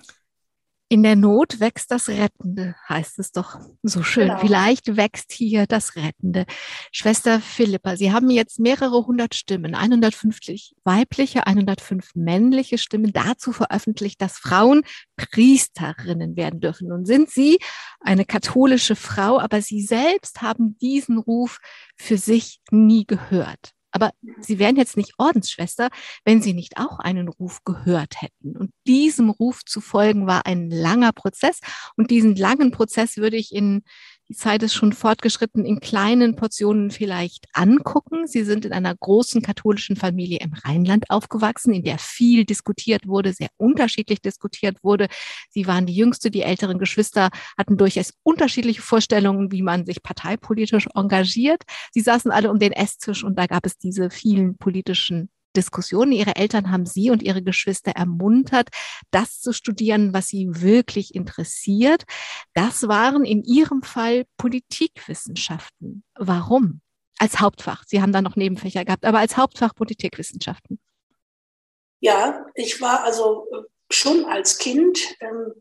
Speaker 2: In der Not wächst das Rettende, heißt es doch so schön. Genau. Vielleicht wächst hier das Rettende. Schwester Philippa, Sie haben jetzt mehrere hundert Stimmen, 150 weibliche, 105 männliche Stimmen dazu veröffentlicht, dass Frauen Priesterinnen werden dürfen. Nun sind Sie eine katholische Frau, aber Sie selbst haben diesen Ruf für sich nie gehört. Aber sie wären jetzt nicht Ordensschwester, wenn sie nicht auch einen Ruf gehört hätten. Und diesem Ruf zu folgen war ein langer Prozess. Und diesen langen Prozess würde ich in die Zeit ist schon fortgeschritten, in kleinen Portionen vielleicht angucken. Sie sind in einer großen katholischen Familie im Rheinland aufgewachsen, in der viel diskutiert wurde, sehr unterschiedlich diskutiert wurde. Sie waren die jüngste, die älteren Geschwister hatten durchaus unterschiedliche Vorstellungen, wie man sich parteipolitisch engagiert. Sie saßen alle um den Esstisch und da gab es diese vielen politischen Diskussionen. Ihre Eltern haben Sie und Ihre Geschwister ermuntert, das zu studieren, was Sie wirklich interessiert. Das waren in Ihrem Fall Politikwissenschaften. Warum? Als Hauptfach. Sie haben da noch Nebenfächer gehabt, aber als Hauptfach Politikwissenschaften.
Speaker 3: Ja, ich war also äh, schon als Kind ähm,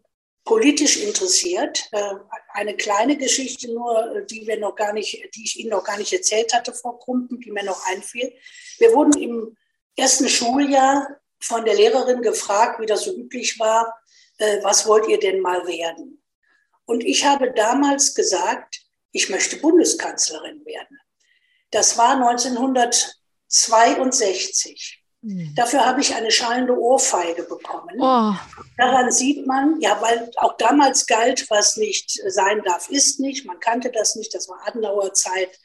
Speaker 3: politisch interessiert. Äh, eine kleine Geschichte nur, die wir noch gar nicht, die ich Ihnen noch gar nicht erzählt hatte, Frau Krumpen, die mir noch einfiel. Wir wurden im ersten Schuljahr von der Lehrerin gefragt, wie das so üblich war, äh, was wollt ihr denn mal werden? Und ich habe damals gesagt, ich möchte Bundeskanzlerin werden. Das war 1962. Mhm. Dafür habe ich eine schallende Ohrfeige bekommen. Oh. Daran sieht man, ja, weil auch damals galt, was nicht sein darf, ist nicht. Man kannte das nicht, das war Adenauer Zeit.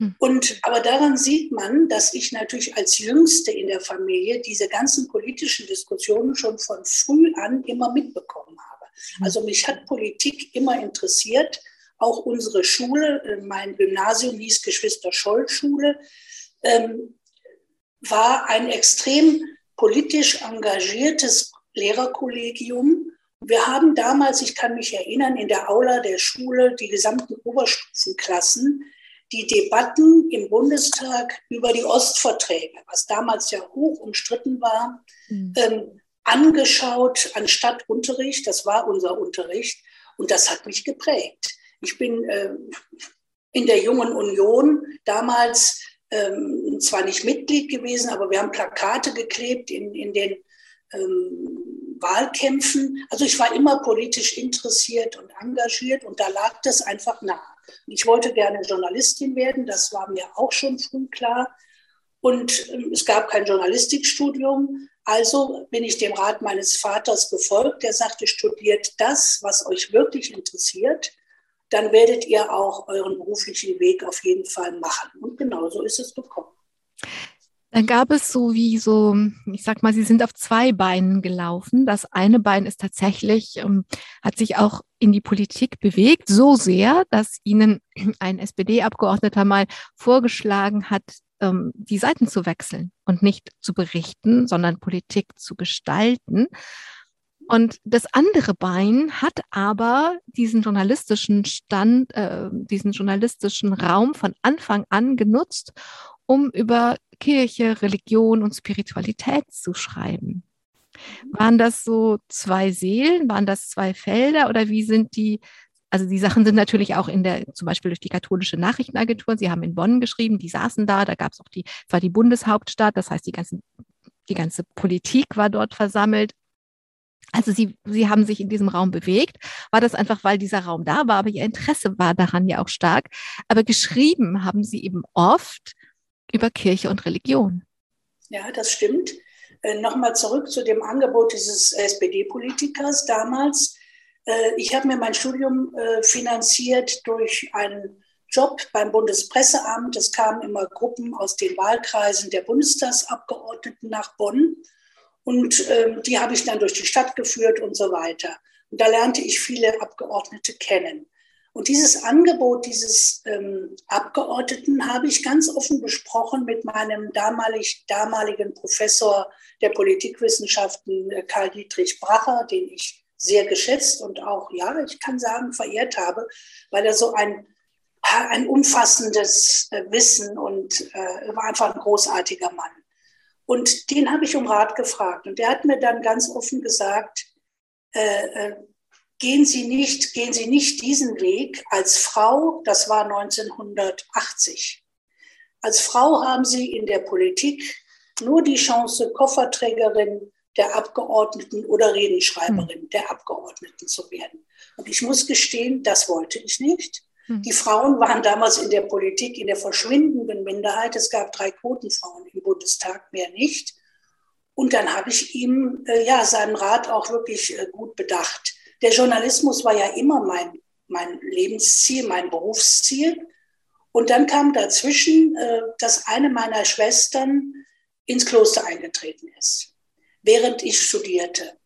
Speaker 3: Hm. Und aber daran sieht man, dass ich natürlich als Jüngste in der Familie diese ganzen politischen Diskussionen schon von früh an immer mitbekommen habe. Hm. Also mich hat Politik immer interessiert. Auch unsere Schule, äh, mein Gymnasium hieß Geschwister-Scholl-Schule, ähm, war ein extrem politisch engagiertes Lehrerkollegium. Wir haben damals, ich kann mich erinnern, in der Aula der Schule die gesamten Oberstufenklassen die Debatten im Bundestag über die Ostverträge, was damals ja hoch umstritten war, mhm. ähm, angeschaut anstatt Unterricht. Das war unser Unterricht und das hat mich geprägt. Ich bin äh, in der Jungen Union damals ähm, zwar nicht Mitglied gewesen, aber wir haben Plakate geklebt in, in den ähm, Wahlkämpfen. Also ich war immer politisch interessiert und engagiert und da lag das einfach nah. Ich wollte gerne Journalistin werden, das war mir auch schon früh klar. Und ähm, es gab kein Journalistikstudium. Also bin ich dem Rat meines Vaters gefolgt. Der sagte, studiert das, was euch wirklich interessiert. Dann werdet ihr auch euren beruflichen Weg auf jeden Fall machen. Und genau so ist es gekommen.
Speaker 2: Dann gab es so wie so, ich sag mal, sie sind auf zwei Beinen gelaufen. Das eine Bein ist tatsächlich, ähm, hat sich auch in die Politik bewegt, so sehr, dass ihnen ein SPD-Abgeordneter mal vorgeschlagen hat, ähm, die Seiten zu wechseln und nicht zu berichten, sondern Politik zu gestalten. Und das andere Bein hat aber diesen journalistischen Stand, äh, diesen journalistischen Raum von Anfang an genutzt, um über Kirche, Religion und Spiritualität zu schreiben. Waren das so zwei Seelen? Waren das zwei Felder? Oder wie sind die? Also die Sachen sind natürlich auch in der, zum Beispiel durch die katholische Nachrichtenagentur. Sie haben in Bonn geschrieben, die saßen da, da gab es auch die, war die Bundeshauptstadt, das heißt, die ganzen, die ganze Politik war dort versammelt. Also sie, sie haben sich in diesem Raum bewegt. War das einfach, weil dieser Raum da war, aber ihr Interesse war daran ja auch stark. Aber geschrieben haben sie eben oft über Kirche und Religion.
Speaker 3: Ja, das stimmt. Äh, Nochmal zurück zu dem Angebot dieses SPD-Politikers damals. Äh, ich habe mir mein Studium äh, finanziert durch einen Job beim Bundespresseamt. Es kamen immer Gruppen aus den Wahlkreisen der Bundestagsabgeordneten nach Bonn. Und ähm, die habe ich dann durch die Stadt geführt und so weiter. Und da lernte ich viele Abgeordnete kennen. Und dieses Angebot dieses ähm, Abgeordneten habe ich ganz offen besprochen mit meinem damalig, damaligen Professor der Politikwissenschaften, äh, Karl Dietrich Bracher, den ich sehr geschätzt und auch, ja, ich kann sagen, verehrt habe, weil er so ein, ein umfassendes äh, Wissen und äh, war einfach ein großartiger Mann. Und den habe ich um Rat gefragt. Und der hat mir dann ganz offen gesagt, äh, äh gehen Sie nicht, gehen Sie nicht diesen Weg als Frau, das war 1980. Als Frau haben Sie in der Politik nur die Chance, Kofferträgerin der Abgeordneten oder Redenschreiberin hm. der Abgeordneten zu werden. Und ich muss gestehen, das wollte ich nicht. Hm. Die Frauen waren damals in der Politik in der verschwindenden Minderheit. Es gab drei Quotenfrauen im Bundestag, mehr nicht. Und dann habe ich ihm äh, ja seinen Rat auch wirklich äh, gut bedacht der Journalismus war ja immer mein, mein Lebensziel, mein Berufsziel. Und dann kam dazwischen, äh, dass eine meiner Schwestern ins Kloster eingetreten ist, während ich studierte.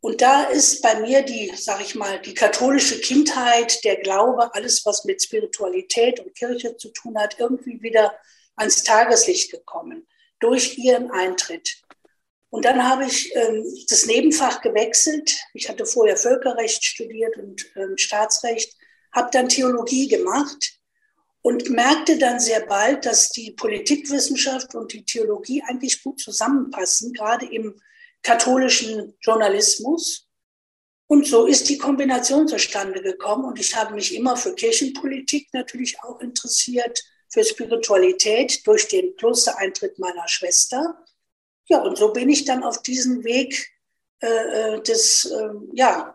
Speaker 3: Und da ist bei mir die, sag ich mal, die katholische Kindheit, der Glaube, alles, was mit Spiritualität und Kirche zu tun hat, irgendwie wieder ans Tageslicht gekommen durch ihren Eintritt. Und dann habe ich ähm, das Nebenfach gewechselt. Ich hatte vorher Völkerrecht studiert und ähm, Staatsrecht, habe dann Theologie gemacht und merkte dann sehr bald, dass die Politikwissenschaft und die Theologie eigentlich gut zusammenpassen, gerade im katholischen Journalismus. Und so ist die Kombination zustande gekommen. Und ich habe mich immer für Kirchenpolitik natürlich auch interessiert, für Spiritualität durch den Klostereintritt meiner Schwester. Ja, und so bin ich dann auf diesen Weg äh, äh des äh, ja,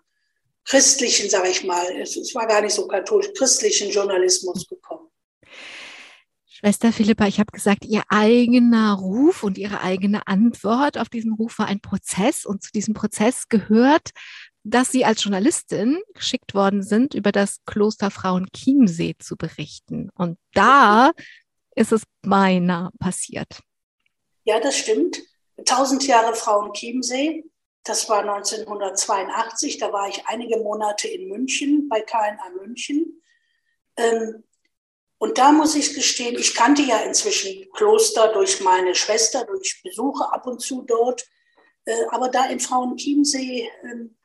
Speaker 3: christlichen, sage ich mal, es, es war gar nicht so katholisch, christlichen Journalismus gekommen.
Speaker 2: Schwester Philippa, ich habe gesagt, Ihr eigener Ruf und Ihre eigene Antwort auf diesen Ruf war ein Prozess und zu diesem Prozess gehört, dass Sie als Journalistin geschickt worden sind, über das Kloster Frauen Chiemsee zu berichten. Und da ist es beinahe passiert.
Speaker 3: Ja, das stimmt. 1000 Jahre Frauen Chiemsee. Das war 1982. Da war ich einige Monate in München, bei KNA München. Ähm, und da muss ich gestehen, ich kannte ja inzwischen Kloster durch meine Schwester, durch Besuche ab und zu dort. Äh, aber da in Frauenchiemsee ähm,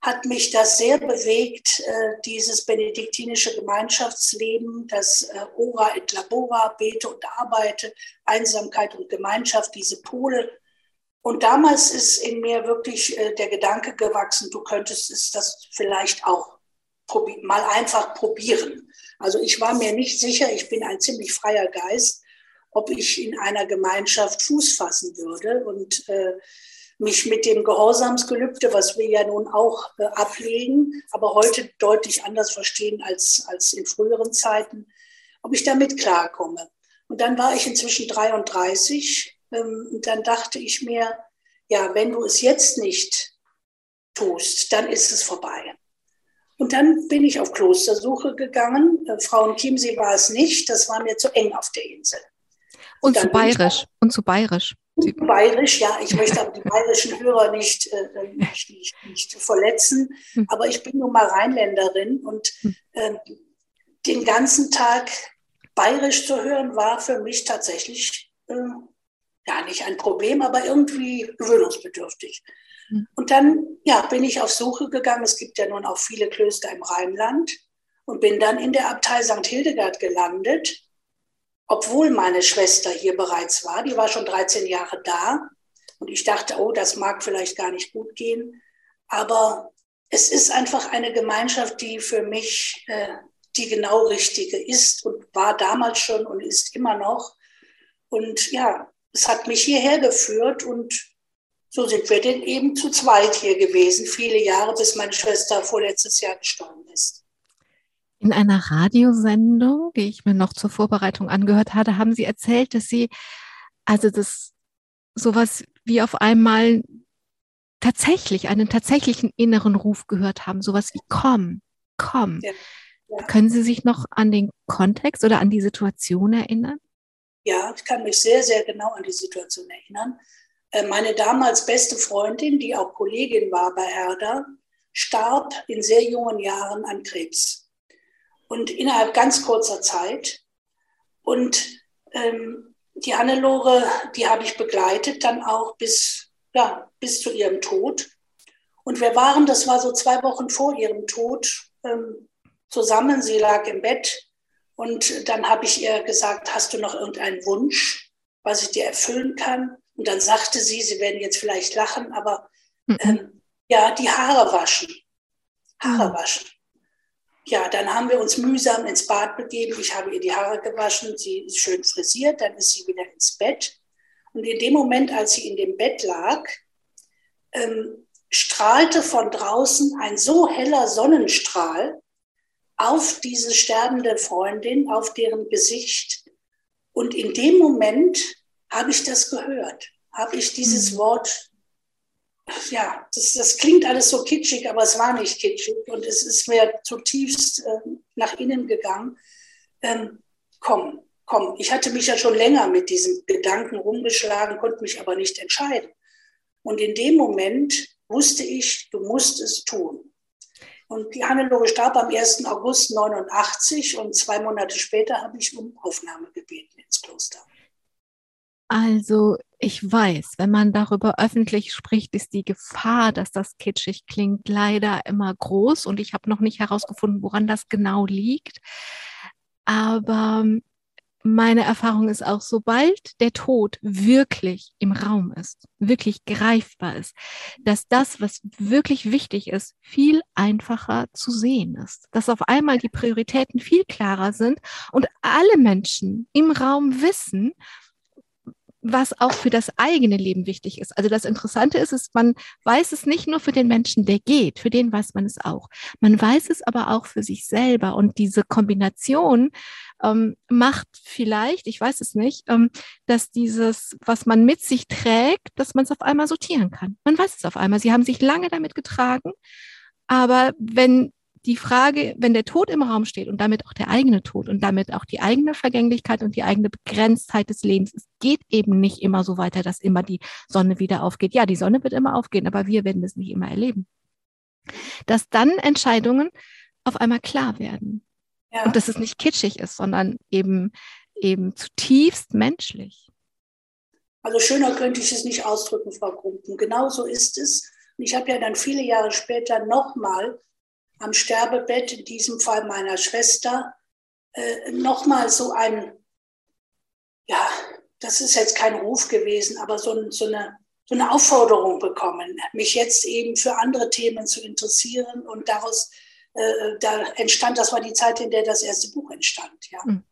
Speaker 3: hat mich das sehr bewegt, äh, dieses benediktinische Gemeinschaftsleben, das äh, Ora et Labora, bete und arbeite, Einsamkeit und Gemeinschaft, diese Pole. Und damals ist in mir wirklich äh, der Gedanke gewachsen, du könntest es das vielleicht auch mal einfach probieren. Also ich war mir nicht sicher, ich bin ein ziemlich freier Geist, ob ich in einer Gemeinschaft Fuß fassen würde. Und äh, mich mit dem Gehorsamsgelübde, was wir ja nun auch äh, ablegen, aber heute deutlich anders verstehen als, als in früheren Zeiten, ob ich damit klarkomme. Und dann war ich inzwischen 33 ähm, und dann dachte ich mir, ja, wenn du es jetzt nicht tust, dann ist es vorbei. Und dann bin ich auf Klostersuche gegangen. Äh, Frau Chiemsee war es nicht, das war mir zu eng auf der Insel.
Speaker 2: Und, und zu bayerisch. Und zu bayerisch.
Speaker 3: Bayerisch, ja, ich möchte aber die bayerischen Hörer nicht, äh, nicht, nicht, nicht, verletzen, hm. aber ich bin nun mal Rheinländerin und äh, den ganzen Tag bayerisch zu hören war für mich tatsächlich äh, ja nicht ein Problem, aber irgendwie gewöhnungsbedürftig. Hm. Und dann ja, bin ich auf Suche gegangen. Es gibt ja nun auch viele Klöster im Rheinland und bin dann in der Abtei St. Hildegard gelandet obwohl meine Schwester hier bereits war. Die war schon 13 Jahre da. Und ich dachte, oh, das mag vielleicht gar nicht gut gehen. Aber es ist einfach eine Gemeinschaft, die für mich äh, die genau richtige ist und war damals schon und ist immer noch. Und ja, es hat mich hierher geführt und so sind wir denn eben zu zweit hier gewesen, viele Jahre, bis meine Schwester vorletztes Jahr gestorben ist.
Speaker 2: In einer Radiosendung, die ich mir noch zur Vorbereitung angehört hatte, haben Sie erzählt, dass Sie also das sowas wie auf einmal tatsächlich einen tatsächlichen inneren Ruf gehört haben, sowas wie komm, komm. Ja, ja. Können Sie sich noch an den Kontext oder an die Situation erinnern?
Speaker 3: Ja, ich kann mich sehr, sehr genau an die Situation erinnern. Äh, meine damals beste Freundin, die auch Kollegin war bei Herder, starb in sehr jungen Jahren an Krebs und innerhalb ganz kurzer Zeit. Und ähm, die Hannelore, die habe ich begleitet dann auch bis, ja, bis zu ihrem Tod. Und wir waren, das war so zwei Wochen vor ihrem Tod, ähm, zusammen. Sie lag im Bett und dann habe ich ihr gesagt, hast du noch irgendeinen Wunsch, was ich dir erfüllen kann? Und dann sagte sie, sie werden jetzt vielleicht lachen, aber mhm. ähm, ja, die Haare waschen. Haare mhm. waschen. Ja, dann haben wir uns mühsam ins Bad begeben. Ich habe ihr die Haare gewaschen, sie ist schön frisiert, dann ist sie wieder ins Bett. Und in dem Moment, als sie in dem Bett lag, ähm, strahlte von draußen ein so heller Sonnenstrahl auf diese sterbende Freundin, auf deren Gesicht. Und in dem Moment habe ich das gehört, habe ich dieses mhm. Wort ja, das, das klingt alles so kitschig, aber es war nicht kitschig und es ist mir zutiefst äh, nach innen gegangen. Ähm, komm, komm. Ich hatte mich ja schon länger mit diesem Gedanken rumgeschlagen, konnte mich aber nicht entscheiden. Und in dem Moment wusste ich, du musst es tun. Und die Hannelore starb am 1. August 89 und zwei Monate später habe ich um Aufnahme gebeten ins Kloster.
Speaker 2: Also ich weiß, wenn man darüber öffentlich spricht, ist die Gefahr, dass das kitschig klingt, leider immer groß. Und ich habe noch nicht herausgefunden, woran das genau liegt. Aber meine Erfahrung ist auch, sobald der Tod wirklich im Raum ist, wirklich greifbar ist, dass das, was wirklich wichtig ist, viel einfacher zu sehen ist. Dass auf einmal die Prioritäten viel klarer sind und alle Menschen im Raum wissen, was auch für das eigene Leben wichtig ist. Also das Interessante ist, ist, man weiß es nicht nur für den Menschen, der geht, für den weiß man es auch. Man weiß es aber auch für sich selber. Und diese Kombination ähm, macht vielleicht, ich weiß es nicht, ähm, dass dieses, was man mit sich trägt, dass man es auf einmal sortieren kann. Man weiß es auf einmal. Sie haben sich lange damit getragen. Aber wenn die Frage, wenn der Tod im Raum steht und damit auch der eigene Tod und damit auch die eigene Vergänglichkeit und die eigene Begrenztheit des Lebens, es geht eben nicht immer so weiter, dass immer die Sonne wieder aufgeht. Ja, die Sonne wird immer aufgehen, aber wir werden es nicht immer erleben. Dass dann Entscheidungen auf einmal klar werden. Ja. Und dass es nicht kitschig ist, sondern eben, eben zutiefst menschlich.
Speaker 3: Also schöner könnte ich es nicht ausdrücken, Frau Grumpen. Genau so ist es. Und ich habe ja dann viele Jahre später nochmal am Sterbebett, in diesem Fall meiner Schwester, äh, nochmal so ein, ja, das ist jetzt kein Ruf gewesen, aber so, so, eine, so eine Aufforderung bekommen, mich jetzt eben für andere Themen zu interessieren. Und daraus, äh, da entstand, das war die Zeit, in der das erste Buch entstand, ja. Mhm.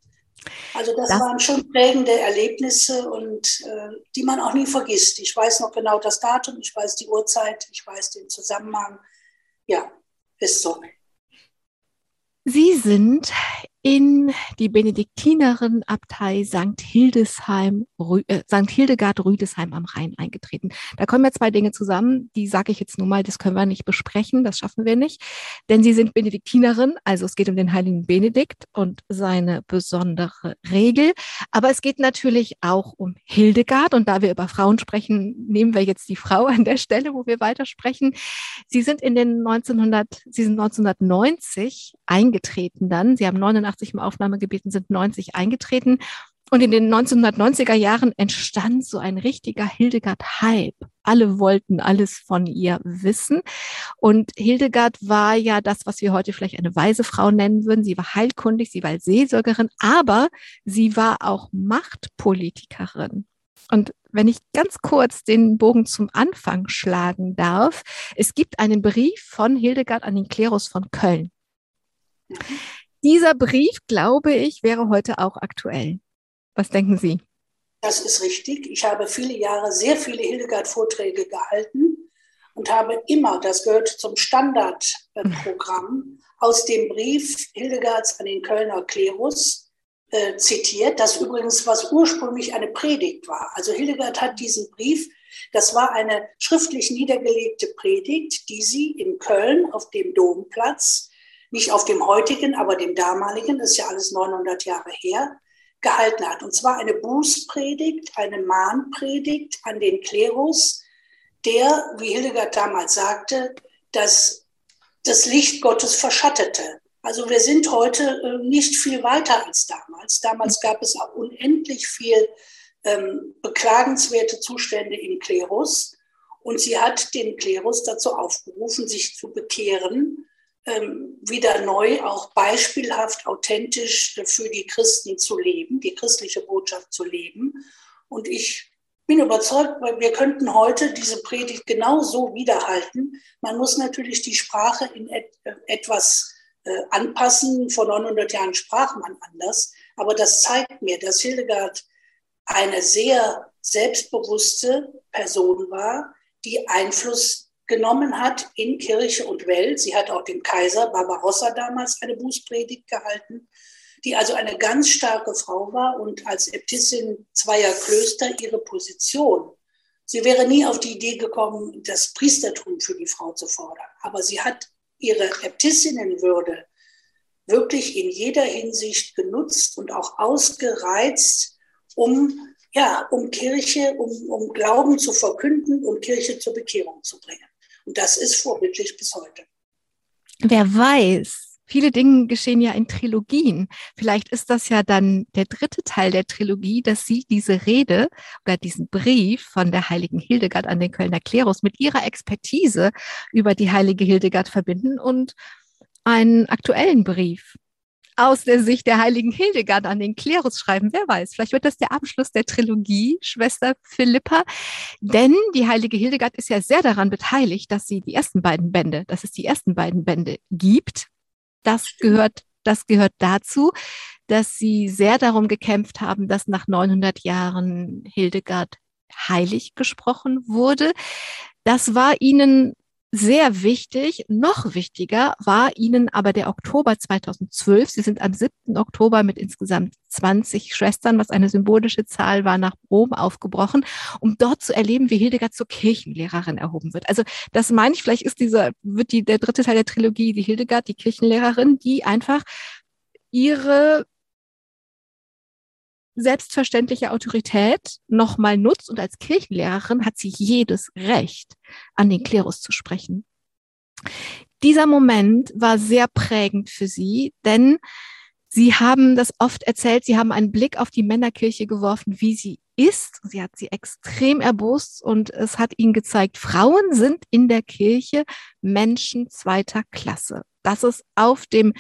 Speaker 3: Also das, das, waren schon prägende Erlebnisse und äh, die man auch nie vergisst. Ich weiß noch genau das Datum, ich weiß die Uhrzeit, ich weiß den Zusammenhang. Ja, ist so.
Speaker 2: Sie sind in die Benediktinerin-Abtei St. Hildesheim, äh, St. Hildegard Rüdesheim am Rhein eingetreten. Da kommen ja zwei Dinge zusammen, die sage ich jetzt nur mal, das können wir nicht besprechen, das schaffen wir nicht, denn Sie sind Benediktinerin, also es geht um den heiligen Benedikt und seine besondere Regel, aber es geht natürlich auch um Hildegard und da wir über Frauen sprechen, nehmen wir jetzt die Frau an der Stelle, wo wir weitersprechen. Sie sind in den 1900, Sie sind 1990 eingetreten dann, Sie haben 89 85 im Aufnahmegebiet und sind 90 eingetreten. Und in den 1990er Jahren entstand so ein richtiger Hildegard-Hype. Alle wollten alles von ihr wissen. Und Hildegard war ja das, was wir heute vielleicht eine weise Frau nennen würden. Sie war heilkundig, sie war Seelsorgerin, aber sie war auch Machtpolitikerin. Und wenn ich ganz kurz den Bogen zum Anfang schlagen darf, es gibt einen Brief von Hildegard an den Klerus von Köln. Dieser Brief, glaube ich, wäre heute auch aktuell. Was denken Sie?
Speaker 3: Das ist richtig. Ich habe viele Jahre sehr viele Hildegard-Vorträge gehalten und habe immer, das gehört zum Standardprogramm, aus dem Brief Hildegards an den Kölner Klerus äh, zitiert, das übrigens was ursprünglich eine Predigt war. Also Hildegard hat diesen Brief, das war eine schriftlich niedergelegte Predigt, die sie in Köln auf dem Domplatz nicht auf dem heutigen, aber dem damaligen, das ist ja alles 900 Jahre her, gehalten hat. Und zwar eine Bußpredigt, eine Mahnpredigt an den Klerus, der, wie Hildegard damals sagte, das, das Licht Gottes verschattete. Also wir sind heute äh, nicht viel weiter als damals. Damals gab es auch unendlich viel ähm, beklagenswerte Zustände im Klerus. Und sie hat den Klerus dazu aufgerufen, sich zu bekehren wieder neu auch beispielhaft, authentisch für die Christen zu leben, die christliche Botschaft zu leben. Und ich bin überzeugt, wir könnten heute diese Predigt genauso wiederhalten. Man muss natürlich die Sprache in et etwas äh, anpassen. Vor 900 Jahren sprach man anders. Aber das zeigt mir, dass Hildegard eine sehr selbstbewusste Person war, die Einfluss genommen hat in Kirche und Welt. Sie hat auch dem Kaiser Barbarossa damals eine Bußpredigt gehalten, die also eine ganz starke Frau war und als Äbtissin zweier Klöster ihre Position. Sie wäre nie auf die Idee gekommen, das Priestertum für die Frau zu fordern. Aber sie hat ihre Äbtissinnenwürde wirklich in jeder Hinsicht genutzt und auch ausgereizt, um, ja, um Kirche, um, um Glauben zu verkünden, um Kirche zur Bekehrung zu bringen. Und das ist vorbildlich bis heute.
Speaker 2: Wer weiß, viele Dinge geschehen ja in Trilogien. Vielleicht ist das ja dann der dritte Teil der Trilogie, dass Sie diese Rede oder diesen Brief von der heiligen Hildegard an den Kölner Klerus mit ihrer Expertise über die heilige Hildegard verbinden und einen aktuellen Brief aus der Sicht der heiligen Hildegard an den Klerus schreiben. Wer weiß, vielleicht wird das der Abschluss der Trilogie, Schwester Philippa. Denn die heilige Hildegard ist ja sehr daran beteiligt, dass sie die ersten beiden Bände, dass es die ersten beiden Bände gibt. Das gehört, das gehört dazu, dass sie sehr darum gekämpft haben, dass nach 900 Jahren Hildegard heilig gesprochen wurde. Das war ihnen sehr wichtig, noch wichtiger war Ihnen aber der Oktober 2012. Sie sind am 7. Oktober mit insgesamt 20 Schwestern, was eine symbolische Zahl war, nach Rom aufgebrochen, um dort zu erleben, wie Hildegard zur Kirchenlehrerin erhoben wird. Also das meine ich, vielleicht ist dieser, wird die, der dritte Teil der Trilogie, die Hildegard, die Kirchenlehrerin, die einfach ihre selbstverständliche Autorität nochmal nutzt und als Kirchenlehrerin hat sie jedes Recht, an den Klerus zu sprechen. Dieser Moment war sehr prägend für sie, denn Sie haben das oft erzählt, Sie haben einen Blick auf die Männerkirche geworfen, wie sie ist. Sie hat sie extrem erbost und es hat ihnen gezeigt, Frauen sind in der Kirche Menschen zweiter Klasse. Das ist auf dem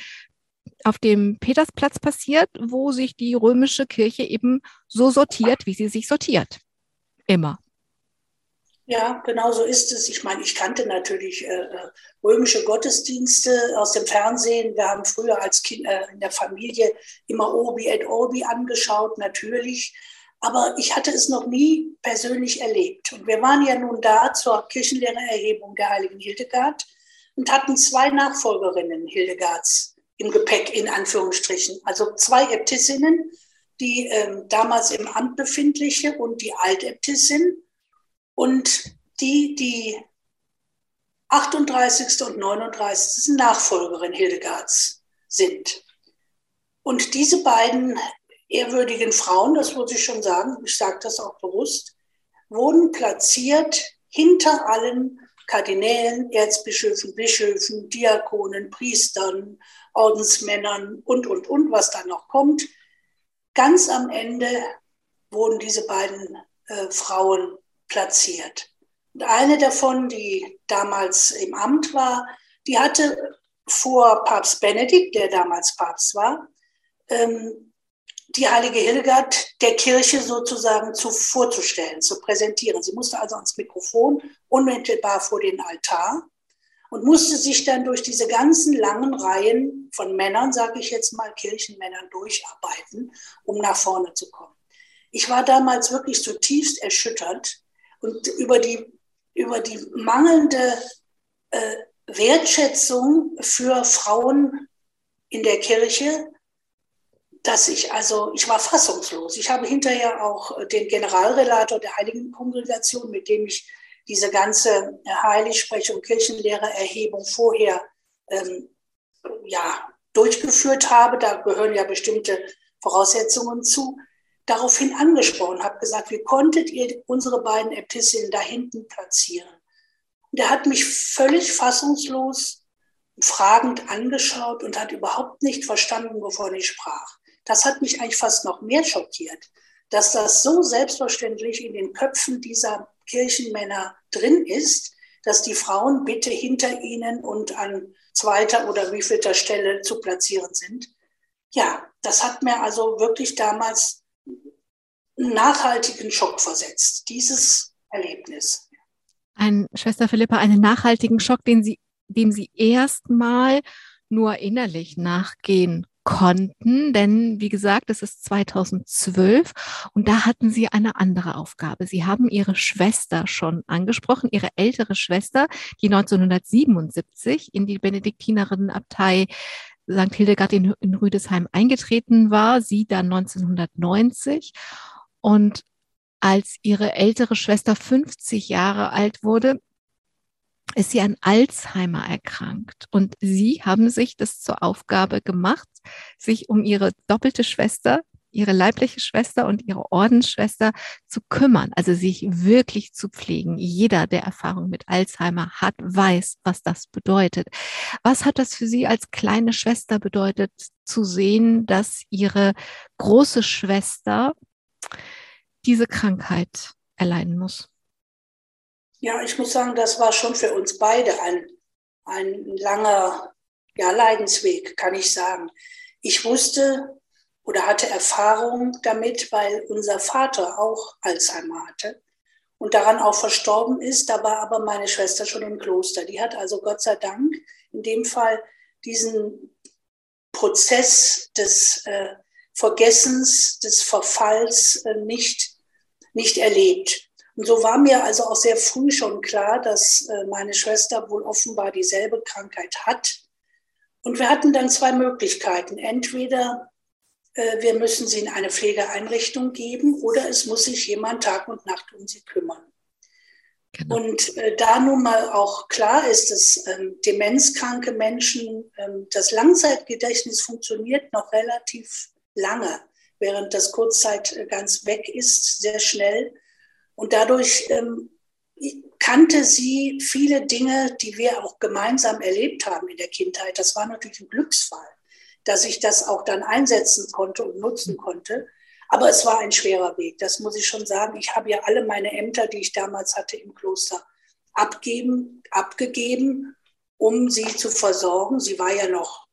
Speaker 2: auf dem Petersplatz passiert, wo sich die römische Kirche eben so sortiert, wie sie sich sortiert. Immer.
Speaker 3: Ja, genau so ist es. Ich meine, ich kannte natürlich äh, äh, römische Gottesdienste aus dem Fernsehen. Wir haben früher als Kind äh, in der Familie immer Obi et Orbi angeschaut, natürlich. Aber ich hatte es noch nie persönlich erlebt. Und wir waren ja nun da zur Kirchenlehrererhebung der heiligen Hildegard und hatten zwei Nachfolgerinnen Hildegards im Gepäck, in Anführungsstrichen. Also zwei Äbtissinnen, die ähm, damals im Amt befindliche und die Altäbtissin und die, die 38. und 39. Nachfolgerin Hildegards sind. Und diese beiden ehrwürdigen Frauen, das muss ich schon sagen, ich sage das auch bewusst, wurden platziert hinter allen Kardinälen, Erzbischöfen, Bischöfen, Diakonen, Priestern, Ordensmännern und, und, und, was da noch kommt. Ganz am Ende wurden diese beiden äh, Frauen platziert. Und eine davon, die damals im Amt war, die hatte vor Papst Benedikt, der damals Papst war, ähm, die heilige Hildegard der Kirche sozusagen zu, vorzustellen, zu präsentieren. Sie musste also ans Mikrofon unmittelbar vor den Altar und musste sich dann durch diese ganzen langen Reihen von Männern, sage ich jetzt mal, Kirchenmännern durcharbeiten, um nach vorne zu kommen. Ich war damals wirklich zutiefst erschüttert, und über die, über die mangelnde äh, Wertschätzung für Frauen in der Kirche, dass ich also, ich war fassungslos. Ich habe hinterher auch den Generalrelator der Heiligen Kongregation, mit dem ich diese ganze Heiligsprechung, Kirchenlehre, Erhebung vorher ähm, ja, durchgeführt habe. Da gehören ja bestimmte Voraussetzungen zu daraufhin angesprochen, habe gesagt, wie konntet ihr unsere beiden Äbtissinnen da hinten platzieren? Und er hat mich völlig fassungslos, fragend angeschaut und hat überhaupt nicht verstanden, wovon ich sprach. Das hat mich eigentlich fast noch mehr schockiert, dass das so selbstverständlich in den Köpfen dieser Kirchenmänner drin ist, dass die Frauen bitte hinter ihnen und an zweiter oder wievielter Stelle zu platzieren sind. Ja, das hat mir also wirklich damals nachhaltigen Schock versetzt, dieses Erlebnis.
Speaker 2: Ein, Schwester Philippa, einen nachhaltigen Schock, den Sie, dem Sie erstmal nur innerlich nachgehen konnten, denn wie gesagt, es ist 2012 und da hatten Sie eine andere Aufgabe. Sie haben Ihre Schwester schon angesprochen, Ihre ältere Schwester, die 1977 in die Benediktinerinnenabtei St. Hildegard in, in Rüdesheim eingetreten war, sie dann 1990 und als ihre ältere Schwester 50 Jahre alt wurde, ist sie an Alzheimer erkrankt. Und sie haben sich das zur Aufgabe gemacht, sich um ihre doppelte Schwester, ihre leibliche Schwester und ihre Ordensschwester zu kümmern, also sich wirklich zu pflegen. Jeder, der Erfahrung mit Alzheimer hat, weiß, was das bedeutet. Was hat das für Sie als kleine Schwester bedeutet, zu sehen, dass Ihre große Schwester diese Krankheit erleiden muss?
Speaker 3: Ja, ich muss sagen, das war schon für uns beide ein, ein langer ja, Leidensweg, kann ich sagen. Ich wusste oder hatte Erfahrung damit, weil unser Vater auch Alzheimer hatte und daran auch verstorben ist. Da war aber meine Schwester schon im Kloster. Die hat also Gott sei Dank in dem Fall diesen Prozess des äh, Vergessens, des Verfalls äh, nicht, nicht erlebt. Und so war mir also auch sehr früh schon klar, dass äh, meine Schwester wohl offenbar dieselbe Krankheit hat. Und wir hatten dann zwei Möglichkeiten. Entweder äh, wir müssen sie in eine Pflegeeinrichtung geben oder es muss sich jemand Tag und Nacht um sie kümmern. Genau. Und äh, da nun mal auch klar ist, dass ähm, demenzkranke Menschen, ähm, das Langzeitgedächtnis funktioniert noch relativ lange, während das Kurzzeit ganz weg ist, sehr schnell. Und dadurch ähm, kannte sie viele Dinge, die wir auch gemeinsam erlebt haben in der Kindheit. Das war natürlich ein Glücksfall, dass ich das auch dann einsetzen konnte und nutzen konnte. Aber es war ein schwerer Weg, das muss ich schon sagen. Ich habe ja alle meine Ämter, die ich damals hatte im Kloster, abgeben, abgegeben, um sie zu versorgen. Sie war ja noch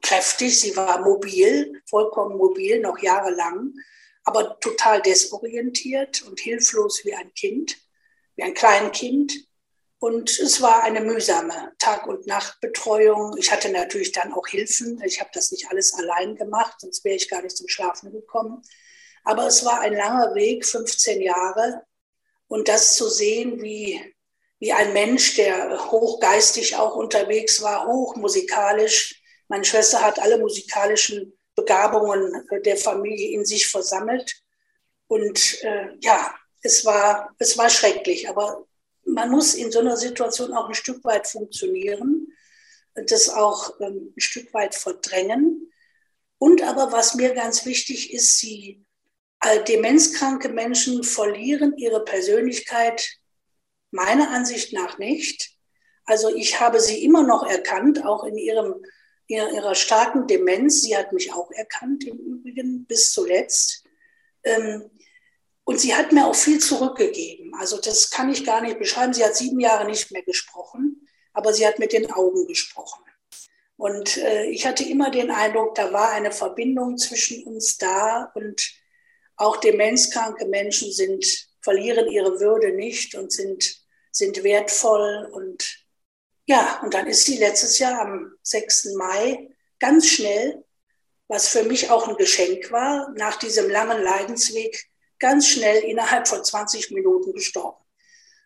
Speaker 3: kräftig, sie war mobil, vollkommen mobil, noch jahrelang, aber total desorientiert und hilflos wie ein Kind, wie ein Kleinkind. Und es war eine mühsame Tag- und Nachtbetreuung. Ich hatte natürlich dann auch Hilfen. Ich habe das nicht alles allein gemacht, sonst wäre ich gar nicht zum Schlafen gekommen. Aber es war ein langer Weg, 15 Jahre. Und das zu sehen, wie, wie ein Mensch, der hochgeistig auch unterwegs war, hochmusikalisch. Meine Schwester hat alle musikalischen Begabungen der Familie in sich versammelt. Und äh, ja, es war, es war schrecklich, aber man muss in so einer Situation auch ein Stück weit funktionieren, das auch ähm, ein Stück weit verdrängen. Und aber was mir ganz wichtig ist, sie, äh, demenzkranke Menschen verlieren ihre Persönlichkeit meiner Ansicht nach nicht. Also ich habe sie immer noch erkannt, auch in ihrem, ihrer, starken Demenz. Sie hat mich auch erkannt im Übrigen bis zuletzt. Ähm, und sie hat mir auch viel zurückgegeben. Also das kann ich gar nicht beschreiben. Sie hat sieben Jahre nicht mehr gesprochen, aber sie hat mit den Augen gesprochen. Und äh, ich hatte immer den Eindruck, da war eine Verbindung zwischen uns da und auch demenzkranke Menschen sind, verlieren ihre Würde nicht und sind, sind wertvoll. Und ja, und dann ist sie letztes Jahr am 6. Mai ganz schnell, was für mich auch ein Geschenk war, nach diesem langen Leidensweg ganz schnell innerhalb von 20 Minuten gestorben.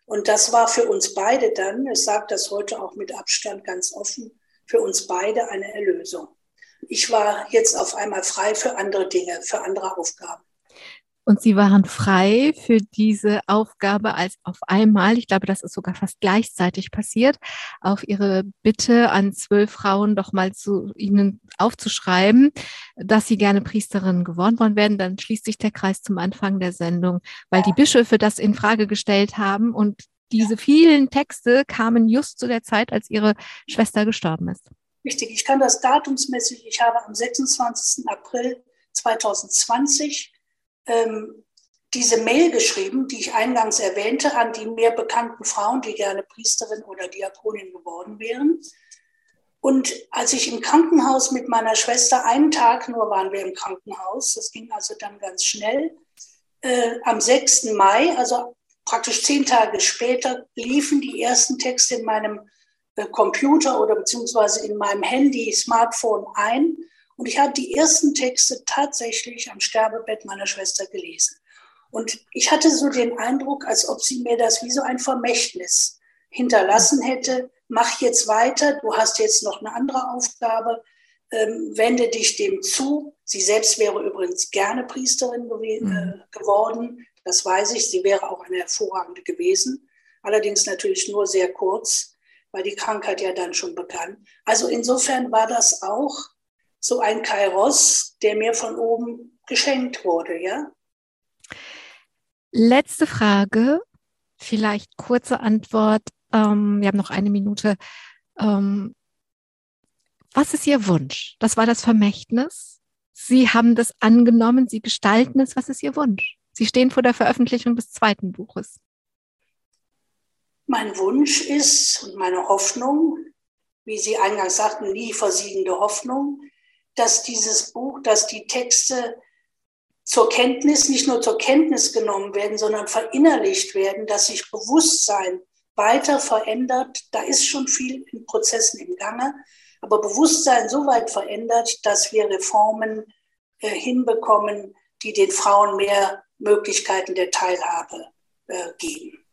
Speaker 3: Und das war für uns beide dann, ich sage das heute auch mit Abstand ganz offen, für uns beide eine Erlösung. Ich war jetzt auf einmal frei für andere Dinge, für andere Aufgaben.
Speaker 2: Und Sie waren frei für diese Aufgabe als auf einmal, ich glaube, das ist sogar fast gleichzeitig passiert, auf Ihre Bitte an zwölf Frauen doch mal zu Ihnen aufzuschreiben, dass Sie gerne Priesterin geworden werden. Dann schließt sich der Kreis zum Anfang der Sendung, weil die Bischöfe das in Frage gestellt haben und diese vielen Texte kamen just zu der Zeit, als Ihre Schwester gestorben ist.
Speaker 3: Richtig, ich kann das datumsmäßig, ich habe am 26. April 2020 ähm, diese Mail geschrieben, die ich eingangs erwähnte, an die mir bekannten Frauen, die gerne Priesterin oder Diakonin geworden wären. Und als ich im Krankenhaus mit meiner Schwester, einen Tag nur waren wir im Krankenhaus, das ging also dann ganz schnell, äh, am 6. Mai, also praktisch zehn Tage später, liefen die ersten Texte in meinem äh, Computer oder beziehungsweise in meinem Handy, Smartphone ein. Und ich habe die ersten Texte tatsächlich am Sterbebett meiner Schwester gelesen. Und ich hatte so den Eindruck, als ob sie mir das wie so ein Vermächtnis hinterlassen hätte. Mach jetzt weiter, du hast jetzt noch eine andere Aufgabe, ähm, wende dich dem zu. Sie selbst wäre übrigens gerne Priesterin gew mhm. äh, geworden, das weiß ich. Sie wäre auch eine hervorragende gewesen, allerdings natürlich nur sehr kurz, weil die Krankheit ja dann schon begann. Also insofern war das auch so ein Kairos, der mir von oben geschenkt wurde, ja.
Speaker 2: Letzte Frage, vielleicht kurze Antwort. Ähm, wir haben noch eine Minute. Ähm, was ist Ihr Wunsch? Das war das Vermächtnis. Sie haben das angenommen, Sie gestalten es. Was ist Ihr Wunsch? Sie stehen vor der Veröffentlichung des zweiten Buches.
Speaker 3: Mein Wunsch ist und meine Hoffnung, wie Sie eingangs sagten, nie versiegende Hoffnung, dass dieses Buch, dass die Texte zur Kenntnis, nicht nur zur Kenntnis genommen werden, sondern verinnerlicht werden, dass sich Bewusstsein weiter verändert. Da ist schon viel in Prozessen im Gange, aber Bewusstsein so weit verändert, dass wir Reformen äh, hinbekommen, die den Frauen mehr Möglichkeiten der Teilhabe äh, geben.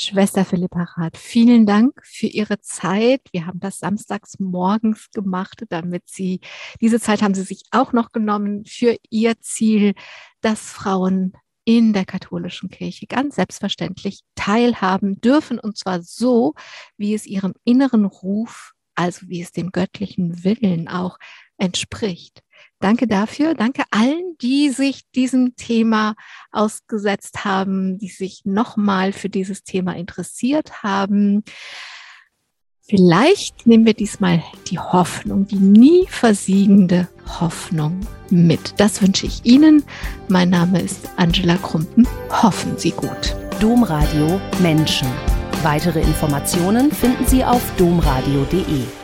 Speaker 2: Schwester Philippa Rath, vielen Dank für Ihre Zeit. Wir haben das samstags morgens gemacht, damit Sie, diese Zeit haben Sie sich auch noch genommen für Ihr Ziel, dass Frauen in der katholischen Kirche ganz selbstverständlich teilhaben dürfen und zwar so, wie es ihrem inneren Ruf, also wie es dem göttlichen Willen auch entspricht. Danke dafür. Danke allen, die sich diesem Thema ausgesetzt haben, die sich nochmal für dieses Thema interessiert haben. Vielleicht nehmen wir diesmal die Hoffnung, die nie versiegende Hoffnung mit. Das wünsche ich Ihnen. Mein Name ist Angela Krumpen. Hoffen Sie gut.
Speaker 4: Domradio Menschen. Weitere Informationen finden Sie auf domradio.de.